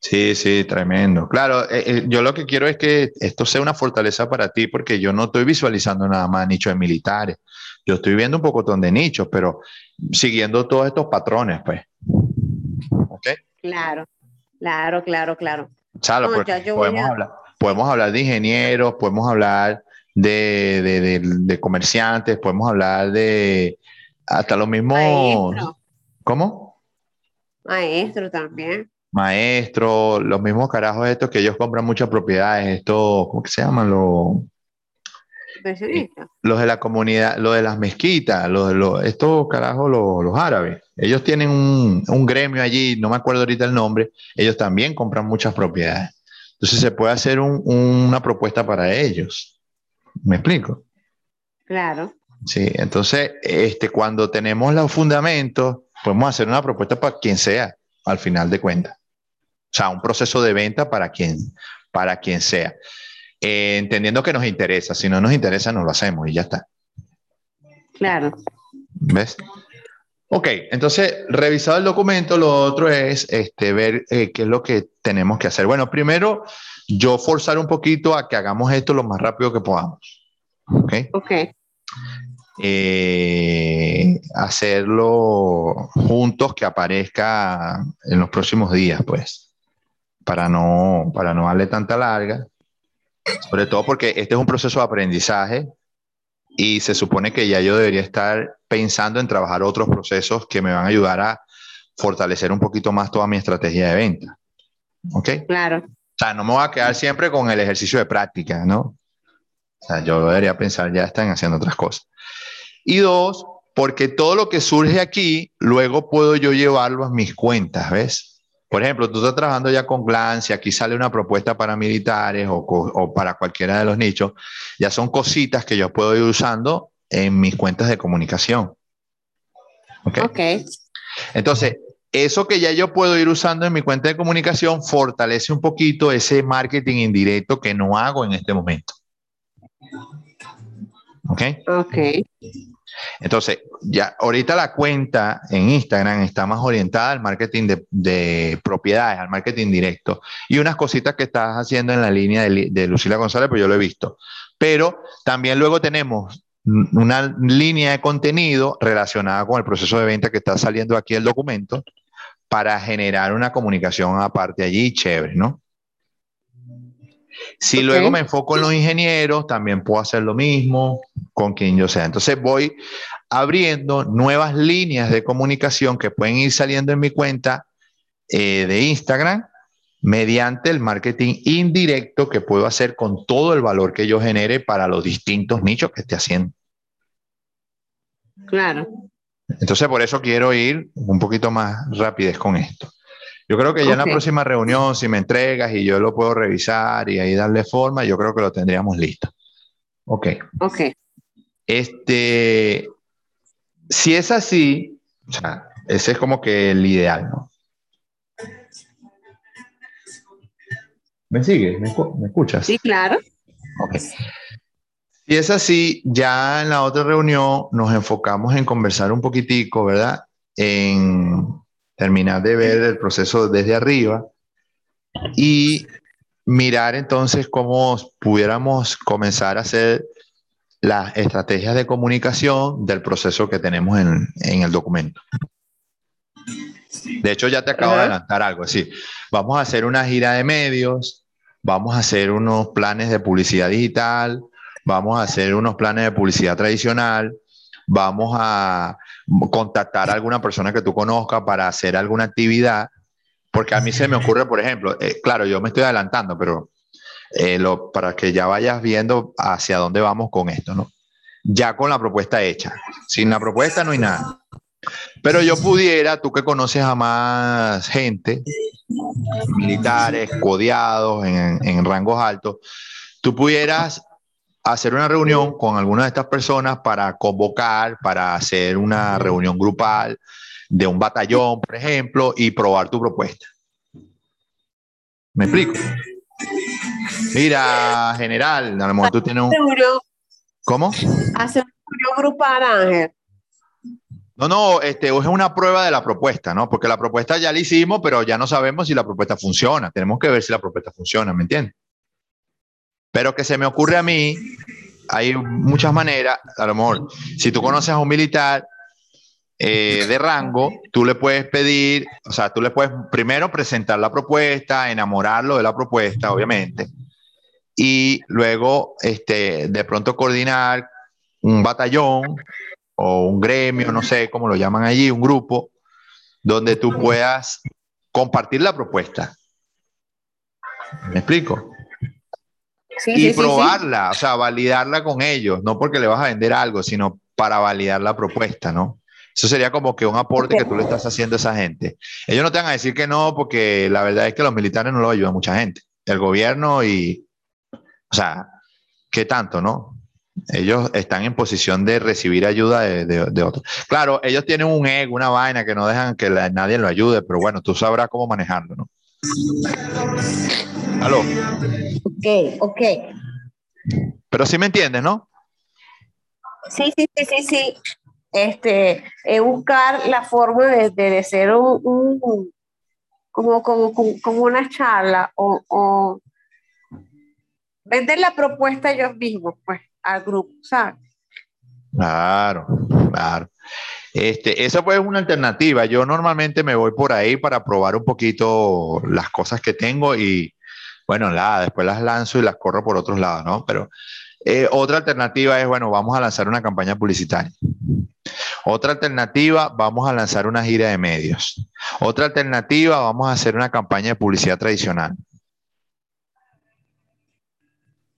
A: Sí, sí, tremendo. Claro, eh, eh, yo lo que quiero es que esto sea una fortaleza para ti, porque yo no estoy visualizando nada más nichos de militares. Yo estoy viendo un poco de nichos, pero siguiendo todos estos patrones, pues.
B: ¿Ok? Claro, claro, claro, claro.
A: Chalo, podemos, hablar, podemos hablar de ingenieros, podemos hablar de, de, comerciantes, podemos hablar de hasta los mismos. ¿Cómo?
B: Maestro también
A: maestros, los mismos carajos estos que ellos compran muchas propiedades, estos, ¿cómo que se llaman? Los, los de la comunidad, los de las mezquitas, los, estos carajos, los, árabes, ellos tienen un, gremio allí, no me acuerdo ahorita el nombre, ellos también compran muchas propiedades. Entonces se puede hacer una propuesta para ellos. ¿Me explico?
B: Claro.
A: Sí, entonces, este, cuando tenemos los fundamentos, podemos hacer una propuesta para quien sea, al final de cuentas. O sea, un proceso de venta para quien, para quien sea. Eh, entendiendo que nos interesa. Si no nos interesa, no lo hacemos y ya está.
B: Claro.
A: ¿Ves? Ok, entonces, revisado el documento, lo otro es este, ver eh, qué es lo que tenemos que hacer. Bueno, primero, yo forzar un poquito a que hagamos esto lo más rápido que podamos. Ok.
B: Ok.
A: Eh, hacerlo juntos, que aparezca en los próximos días, pues para no, para no darle tanta larga, sobre todo porque este es un proceso de aprendizaje y se supone que ya yo debería estar pensando en trabajar otros procesos que me van a ayudar a fortalecer un poquito más toda mi estrategia de venta. ¿Ok?
B: Claro.
A: O sea, no me voy a quedar siempre con el ejercicio de práctica, ¿no? O sea, yo debería pensar, ya están haciendo otras cosas. Y dos, porque todo lo que surge aquí, luego puedo yo llevarlo a mis cuentas, ¿ves? Por ejemplo, tú estás trabajando ya con Glance y aquí sale una propuesta para militares o, para cualquiera de los nichos. Ya son cositas que yo puedo ir usando en mis cuentas de comunicación.
B: ¿Ok? okay.
A: Entonces, eso que ya yo puedo ir usando en mi cuenta de comunicación fortalece un poquito ese marketing indirecto que no hago en este momento. ¿Ok?
B: Ok.
A: Entonces, ya ahorita la cuenta en Instagram está más orientada al marketing de, propiedades, al marketing directo. Y unas cositas que estás haciendo en la línea de, de Lucila González, pues yo lo he visto. Pero también luego tenemos una línea de contenido relacionada con el proceso de venta que está saliendo aquí el documento para generar una comunicación aparte allí chévere, ¿no? Si luego me enfoco en los ingenieros, también puedo hacer lo mismo con quien yo sea. Entonces voy abriendo nuevas líneas de comunicación que pueden ir saliendo en mi cuenta eh, de Instagram, mediante el marketing indirecto que puedo hacer con todo el valor que yo genere para los distintos nichos que esté haciendo.
B: Claro.
A: Entonces, por eso quiero ir un poquito más rapidez con esto. Yo creo que ya en la próxima reunión, si me entregas y yo lo puedo revisar y ahí darle forma, yo creo que lo tendríamos listo. Ok.
B: Ok.
A: Este, si es así, o sea, ese es como que el ideal, ¿no? ¿Me sigues? ¿Me, escuchas?
B: Sí, claro.
A: Ok. Si es así, ya en la otra reunión nos enfocamos en conversar un poquitico, ¿verdad? En terminar de ver el proceso desde arriba y mirar entonces cómo pudiéramos comenzar a hacer las estrategias de comunicación del proceso que tenemos en, en el documento. De hecho, ya te acabo de adelantar algo, sí. Vamos a hacer una gira de medios, vamos a hacer unos planes de publicidad digital, vamos a hacer unos planes de publicidad tradicional, vamos a contactar a alguna persona que tú conozcas para hacer alguna actividad, porque a mí se me ocurre, por ejemplo, eh, claro, yo me estoy adelantando, pero eh, lo, para que ya vayas viendo hacia dónde vamos con esto, ¿no? Ya con la propuesta hecha. Sin la propuesta no hay nada. Pero yo pudiera, tú que conoces a más gente, militares, codeados en, en rangos altos, tú pudieras hacer una reunión con alguna de estas personas para convocar, para hacer una reunión grupal de un batallón, por ejemplo, y probar tu propuesta. ¿Me explico? Mira, general, a lo mejor tú tienes un... ¿Cómo?
B: Hacer un reunión grupal, Ángel.
A: No, no, este, es una prueba de la propuesta, ¿no? Porque la propuesta ya la hicimos, pero ya no sabemos si la propuesta funciona. Tenemos que ver si la propuesta funciona, ¿me entiendes? Pero que se me ocurre a mí, hay muchas maneras, a lo mejor, si tú conoces a un militar eh, de rango, tú le puedes pedir, o sea, tú le puedes primero presentar la propuesta, enamorarlo de la propuesta, obviamente, y luego, este, de pronto coordinar un batallón o un gremio, no sé cómo lo llaman allí, un grupo, donde tú puedas compartir la propuesta. ¿Me explico? Y probarla, o sea, validarla con ellos, no porque le vas a vender algo, sino para validar la propuesta, ¿no? Eso sería como que un aporte que tú le estás haciendo a esa gente. Ellos no te van a decir que no, porque la verdad es que los militares no lo ayudan mucha gente. El gobierno y, o sea, ¿qué tanto, no? Ellos están en posición de recibir ayuda de, de, otros. Claro, ellos tienen un ego, una vaina que no dejan que nadie lo ayude, pero bueno, tú sabrás cómo manejarlo, ¿no? ¿Aló?
B: Ok, ok.
A: Pero sí me entiendes, ¿no?
B: Sí, sí, sí, sí, sí. Este, es buscar la forma de, de, ser un, como, como, como, una charla o, o, vender la propuesta ellos mismos, pues, al grupo, ¿sabes?
A: Claro, claro. Este, esa pues es una alternativa. Yo normalmente me voy por ahí para probar un poquito las cosas que tengo y bueno, nada, después las lanzo y las corro por otros lados, ¿no? Pero eh, otra alternativa es, bueno, vamos a lanzar una campaña publicitaria. Otra alternativa, vamos a lanzar una gira de medios. Otra alternativa, vamos a hacer una campaña de publicidad tradicional.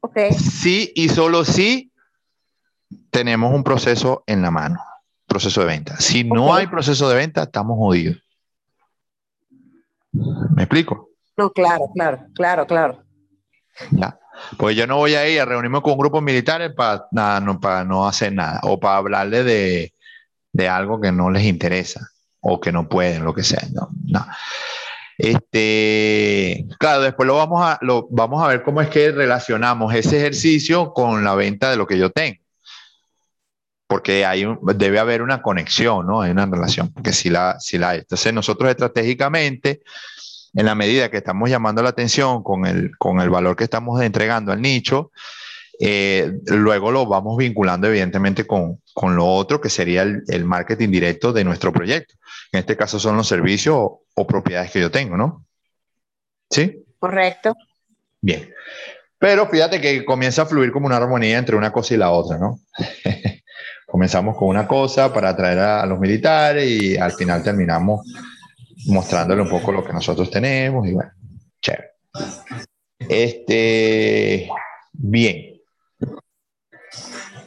B: Ok.
A: Sí y solo sí tenemos un proceso en la mano proceso de venta. Si no hay proceso de venta, estamos jodidos. ¿Me explico?
B: No, claro, claro, claro, claro.
A: Ya. Pues yo no voy a ir a reunirme con grupos militares para, no, para no hacer nada o para hablarle de, de, algo que no les interesa o que no pueden, lo que sea. No, no. Este, claro, después lo vamos, a, lo vamos a ver cómo es que relacionamos ese ejercicio con la venta de lo que yo tengo porque hay debe haber una conexión, ¿no? Hay una relación, porque si la, si la Entonces nosotros estratégicamente, en la medida que estamos llamando la atención con el, con el valor que estamos entregando al nicho, eh, luego lo vamos vinculando evidentemente con, con lo otro, que sería el, el, marketing directo de nuestro proyecto. En este caso son los servicios o, o propiedades que yo tengo, ¿no? ¿Sí?
B: Correcto.
A: Bien. Pero fíjate que comienza a fluir como una armonía entre una cosa y la otra, ¿no? comenzamos con una cosa para atraer a, los militares y al final terminamos mostrándole un poco lo que nosotros tenemos y bueno, Chévere. Este, bien.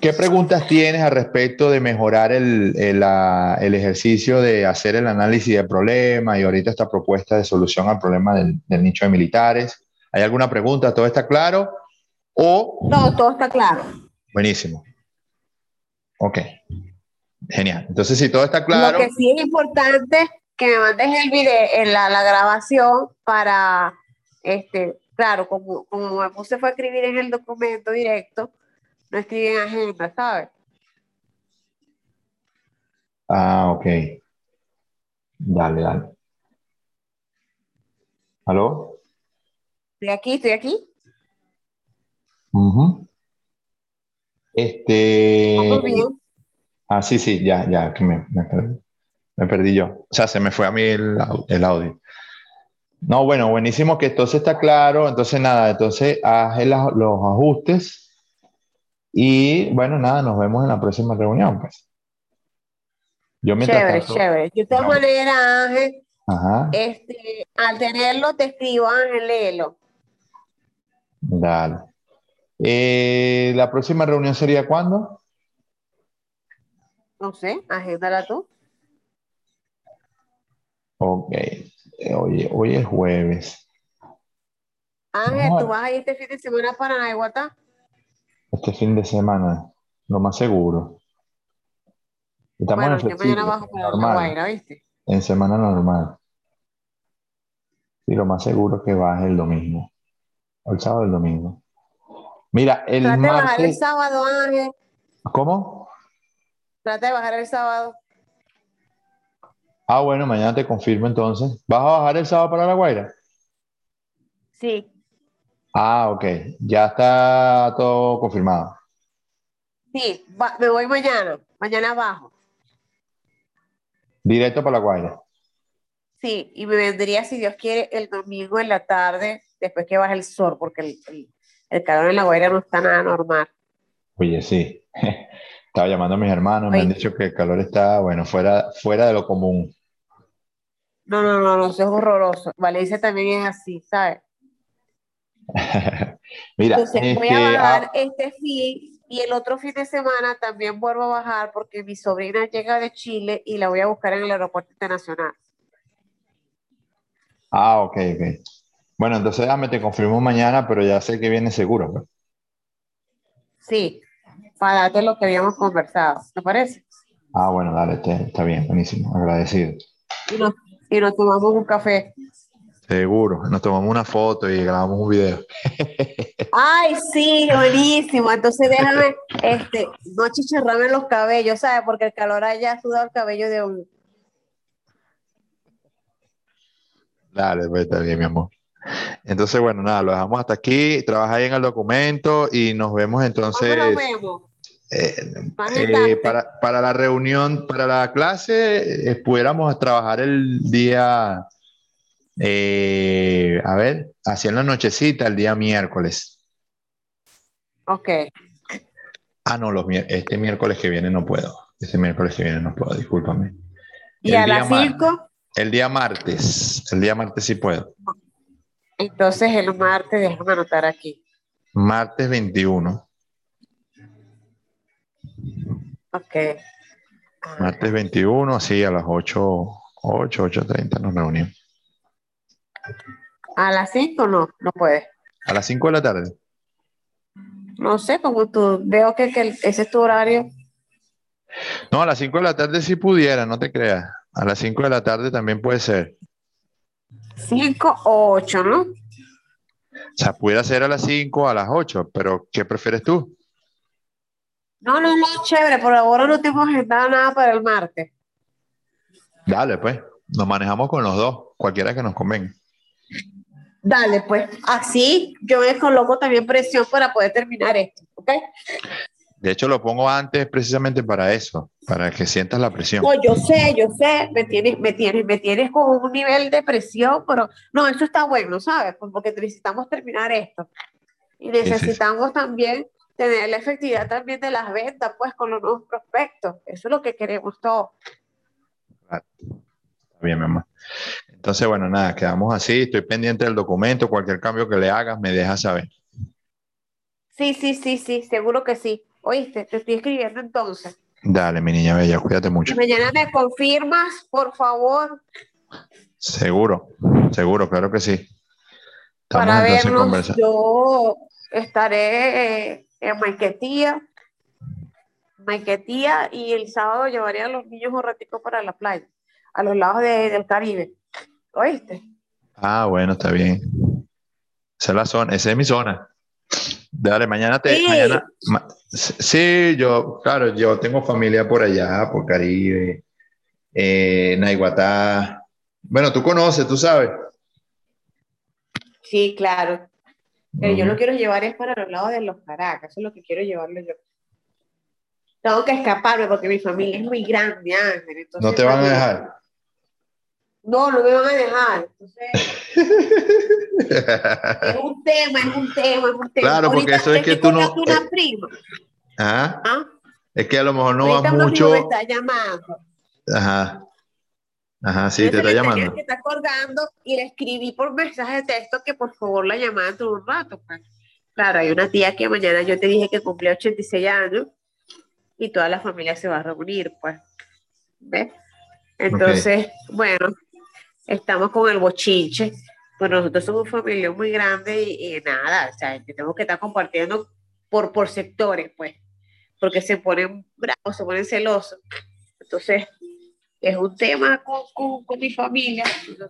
A: ¿Qué preguntas tienes al respecto de mejorar el, el, ejercicio de hacer el análisis del problema y ahorita esta propuesta de solución al problema del, del, nicho de militares? ¿Hay alguna pregunta? ¿Todo está claro? O...
B: No, todo está claro.
A: Buenísimo. Ok. Genial. Entonces, si todo está claro...
B: Lo que sí es importante que me mandes el video, en la, la grabación para, este, claro, como, como me puse fue a escribir en el documento directo, no escribí en agenda, ¿sabes?
A: Ah, ok. Dale, dale. ¿Aló?
B: Estoy aquí, estoy aquí.
A: Este. Ah, sí, sí, ya, ya, que me, me, perdí, yo. O sea, se me fue a mí el, el audio. No, bueno, buenísimo que entonces está claro. Entonces, nada, entonces haz los ajustes y bueno, nada, nos vemos en la próxima reunión, pues.
B: Yo chévere, chévere. De todas maneras, Ángel, Este, al tenerlo, te escribo, Ángel, léelo.
A: Dale. Eh, ¿La próxima reunión sería cuándo?
B: No sé, agéndala tú.
A: Ok. Eh, hoy, hoy es jueves.
B: Ángel, ¿tú vas a ir este fin de semana para Nahuatl?
A: este fin de semana, lo más seguro.
B: Estamos bueno, en, mañana bajo para ¿viste?
A: en semana normal. Y lo más seguro es que baje el domingo. O el sábado el domingo. Mira, el
B: Trate
A: martes...
B: de bajar el sábado, Ángel.
A: ¿Cómo?
B: Trate de bajar el sábado.
A: Ah, bueno, mañana te confirmo entonces. ¿Vas a bajar el sábado para La Guaira?
B: Sí.
A: Ah, ok. Ya está todo confirmado.
B: Sí, me voy mañana. Mañana abajo.
A: Directo para la Guaira.
B: Sí, y me vendría, si Dios quiere, el domingo en la tarde, después que baje el sol, porque el, calor en la Guaira no está nada normal.
A: Oye, sí. Estaba llamando a mis hermanos, me han dicho que el calor está, bueno, fuera, fuera de lo común.
B: No, no, no, no, eso es horroroso. Valencia también es así, ¿sabes?
A: Mira,
B: Entonces voy a este, bajar ah, este fin y el otro fin de semana también vuelvo a bajar porque mi sobrina llega de Chile y la voy a buscar en el aeropuerto internacional.
A: Ah, ok, ok. Bueno, entonces déjame, te confirmo mañana, pero ya sé que viene seguro. Pues.
B: Sí, para darte lo que habíamos conversado, ¿te parece?
A: Ah, bueno, dale, está bien, buenísimo, agradecido.
B: Y nos, y nos tomamos un café.
A: Seguro, nos tomamos una foto y grabamos un video.
B: Ay, sí, buenísimo. Entonces déjame, este, no chicharrame los cabellos, ¿sabes? Porque el calor haya sudado el cabello de un.
A: Dale, pues está bien, mi amor. Entonces, bueno, nada, lo dejamos hasta aquí. Trabaja ahí en el documento y nos vemos entonces.
B: nos vemos?
A: Eh, eh, para, para, la reunión, para la clase, eh, pudiéramos trabajar el día eh, a ver, hacia la nochecita, el día miércoles.
B: Ok.
A: Ah, no, los, este miércoles que viene no puedo. Este miércoles que viene no puedo, discúlpame.
B: ¿Y a las 5?
A: El día martes. El día martes sí puedo.
B: Entonces el martes, déjame anotar aquí.
A: Martes 21.
B: Ok.
A: Martes 21, sí, a las 8, 8, 8.30 nos reunimos.
B: ¿A las 5 no? No puede.
A: ¿A las 5 de la tarde?
B: No sé, como tú, veo que, ese es tu horario.
A: No, a las 5 de la tarde sí pudiera, no te creas. A las 5 de la tarde también puede ser.
B: 5 o 8, ¿no?
A: O sea, pudiera ser a las 5 a las 8, pero ¿qué prefieres tú?
B: No, no, no, chévere, por ahora no tengo agendado nada para el martes.
A: Dale, pues, nos manejamos con los dos, cualquiera que nos convenga.
B: Dale, pues así yo me coloco también presión para poder terminar esto, ¿ok?
A: De hecho, lo pongo antes precisamente para eso, para que sientas la presión.
B: No, yo sé, yo sé, me tienes, me tienes, me tienes con un nivel de presión, pero no, eso está bueno, ¿sabes? Pues porque necesitamos terminar esto. Y necesitamos también tener la efectividad también de las ventas, pues, con los nuevos prospectos. Eso es lo que queremos todos.
A: Bien, mi amor. Entonces, bueno, nada, quedamos así. Estoy pendiente del documento. Cualquier cambio que le hagas, me dejas saber.
B: Sí, sí, sí, sí, seguro que sí. Oíste, te estoy escribiendo entonces.
A: Dale, mi niña bella, cuídate mucho.
B: mañana me confirmas, por favor.
A: Seguro, seguro, claro que sí.
B: Para vernos, yo estaré eh, en Maiquetía, Maiquetía y el sábado llevaré a los niños un ratito para la playa, a los lados del Caribe. ¿Oíste?
A: Ah, bueno, está bien. Esa es la zona, esa es mi zona. Dale, mañana te. Sí. Mañana, sí, yo, claro, yo tengo familia por allá, por Caribe, eh, Naiguatá. Bueno, tú conoces, tú sabes.
B: Sí, claro. Pero yo lo quiero llevar es para los lados de los Caracas, eso es lo que quiero llevarlo yo. Tengo que escaparme porque mi familia es muy grande, Ángel.
A: no te van a dejar.
B: No, no me van a dejar. Entonces, es un tema, es un tema, es un tema.
A: Claro, porque eso es que tú no.
B: Una eh, prima.
A: ¿Ah? ¿Ah? Es que a lo mejor no va mucho.
B: Me está llamando.
A: Ajá. Ajá, sí, te está llamando.
B: Que está acordando y le escribí por mensaje de texto que por favor la llamara dentro un rato. Pues. Claro, hay una tía que mañana yo te dije que cumplía 86 años y toda la familia se va a reunir, pues. ¿Ves? Entonces, bueno, estamos con el bochinche. Pues nosotros somos una familia muy grande y, nada, o sea, tenemos que estar compartiendo por, por sectores, pues, porque se ponen bravos, se ponen celosos. Entonces, es un tema con, con, mi familia.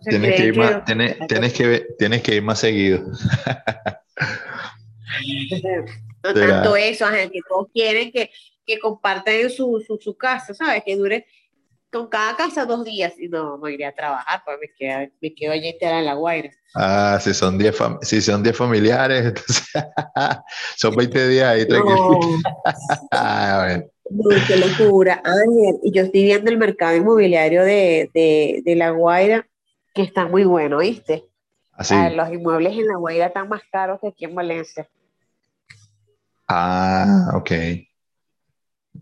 A: tienes, que ir más, tienes, que, tienes que ir más seguido.
B: no tanto eso, que todos quieren que, que compartan su, su, su casa, ¿sabes? Que dure con cada casa dos días y no, no iría a trabajar, pues me quedo, me quedo allí en la Guaira.
A: Ah, si son 10 si son diez familiares, entonces son 20 días ahí tranquilo.
B: ah, qué locura, Ángel. Y yo estoy viendo el mercado inmobiliario de, de, de La Guaira, que está muy bueno, ¿viste?
A: Así. Ah,
B: los inmuebles en La Guaira están más caros que aquí en Valencia.
A: Ah, ok.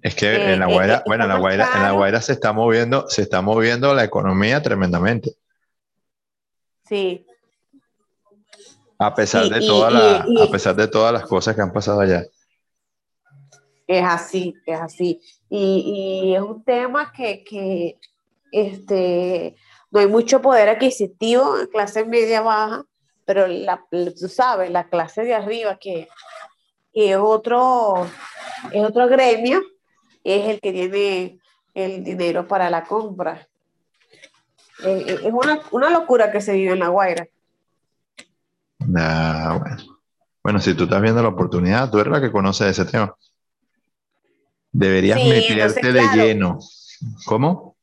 A: Es que en eh, la Guaira, eh, bueno, en la Guaira, en la Guaira se está moviendo, se está moviendo la economía tremendamente.
B: Sí.
A: A pesar de todas las, a pesar de todas las cosas que han pasado allá.
B: Es así, es así. Y, es un tema que, que este, no hay mucho poder adquisitivo en clase media baja, pero la, tú sabes, la clase de arriba, que, que es, otro, es otro gremio, es el que tiene el dinero para la compra. Eh, eh, es una, locura que se vive en La Guaira.
A: bueno. bueno, si tú estás viendo la oportunidad, tú eres la que conoce ese tema. Deberías meterte de lleno. ¿Cómo?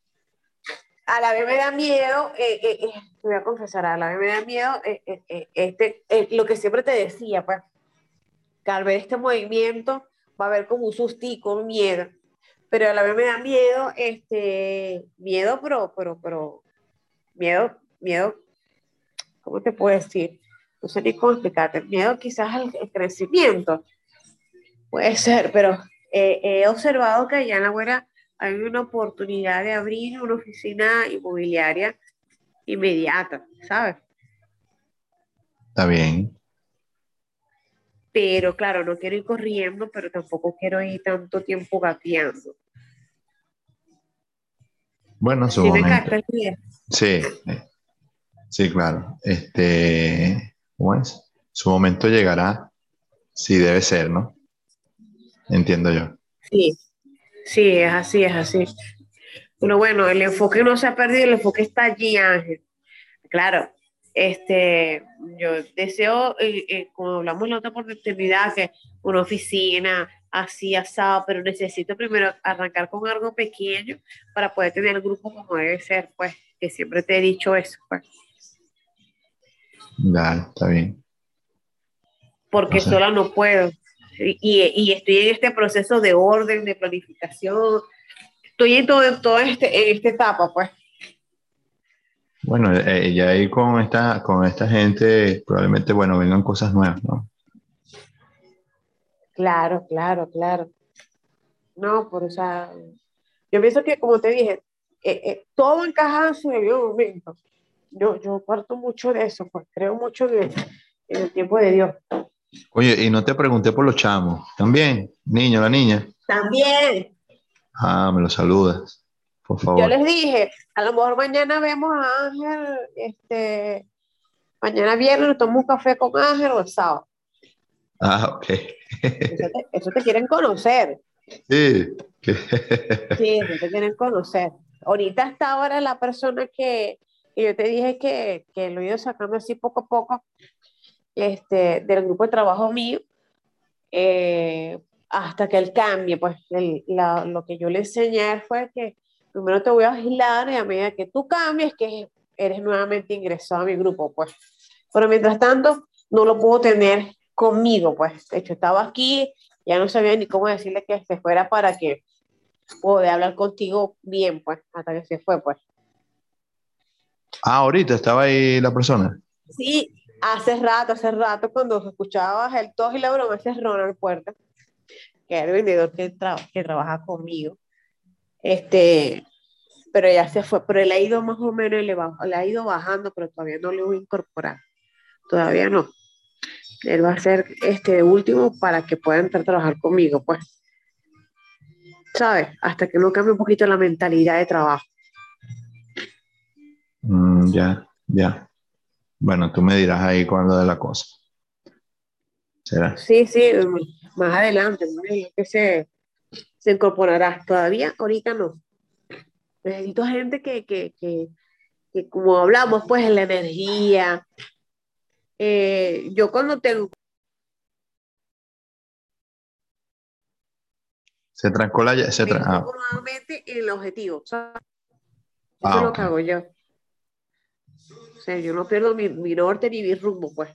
B: A la vez me da miedo, eh, te voy a confesar, a la vez me da miedo este, lo que siempre te decía, pues, que al ver este movimiento va a haber como un sustico, un miedo pero a la vez me da miedo, este, miedo, pero, pero, pero, miedo, miedo, ¿cómo te puedo decir? No sé ni cómo explicarte, miedo quizás al, crecimiento, puede ser, pero he observado que allá en la Güera hay una oportunidad de abrir una oficina inmobiliaria inmediata, ¿sabes?
A: Está bien
B: pero claro, no quiero ir corriendo, pero tampoco quiero ir tanto tiempo gateando.
A: Bueno, su momento. Sí, sí, claro. Este, ¿cómo es? Su momento llegará, si debe ser, ¿no? Entiendo yo.
B: Sí, sí, es así, es así. Pero bueno, el enfoque no se ha perdido, el enfoque está allí, Ángel. Claro, este, yo deseo, eh, eh, como hablamos la otra oportunidad, que una oficina así asado, pero necesito primero arrancar con algo pequeño para poder tener el grupo como debe ser, pues, que siempre te he dicho eso, pues.
A: está bien.
B: Porque sola no puedo. Y, y, estoy en este proceso de orden, de planificación. Estoy en todo, en todo este, en esta etapa, pues.
A: Bueno, eh, ya ahí con esta, con esta gente probablemente, bueno, vengan cosas nuevas, ¿no?
B: Claro, claro, claro. No, por o sea, yo pienso que, como te dije, eh, eh, todo encaja en su debido momento. Yo, yo parto mucho de eso, pues creo mucho en el, tiempo de Dios.
A: Oye, y no te pregunté por los chamos. ¿También? Niño, la niña.
B: También.
A: Ah, me lo saludas, por favor.
B: Yo les dije, a lo mejor mañana vemos a Ángel, este, mañana viernes nos tomamos un café con Ángel o el sábado.
A: Ah, ok.
B: Eso te, quieren conocer.
A: Sí.
B: sí, eso te quieren conocer. Ahorita hasta ahora la persona que, yo te dije que, que lo he ido sacando así poco a poco este, del grupo de trabajo mío, eh, hasta que él cambie, pues lo que yo le enseñé fue que primero te voy a vigilar y a medida que tú cambies, que eres nuevamente ingresado a mi grupo, pues. Pero mientras tanto, no lo puedo tener conmigo, pues. De hecho, estaba aquí, ya no sabía ni cómo decirle que se fuera para que pueda hablar contigo bien, pues, hasta que se fue, pues.
A: Ah, ahorita estaba ahí la persona.
B: Sí, hace rato, hace rato, cuando escuchabas el tos y la broma, ese es Ronald Puerta, que es el vendedor que, que trabaja conmigo. Este, pero ya se fue, pero él ha ido más o menos, le, le ha ido bajando, pero todavía no le voy a incorporar. Todavía no. Él va a ser este último para que pueda entrar a trabajar conmigo, pues. ¿Sabes? Hasta que no cambie un poquito la mentalidad de trabajo.
A: Mm, ya, ya. Bueno, tú me dirás ahí cuándo de la cosa. ¿Será?
B: Sí, sí, más adelante, que se, se incorporará. Todavía, ahorita no. Necesito gente que, que, que, que como hablamos, pues en la energía. Eh, yo cuando tengo...
A: Se trancó la... Se
B: tra ah. nuevamente en el objetivo. Eso
A: ah,
B: es lo que hago yo. Sea, yo no pierdo mi, mi norte ni mi rumbo, pues.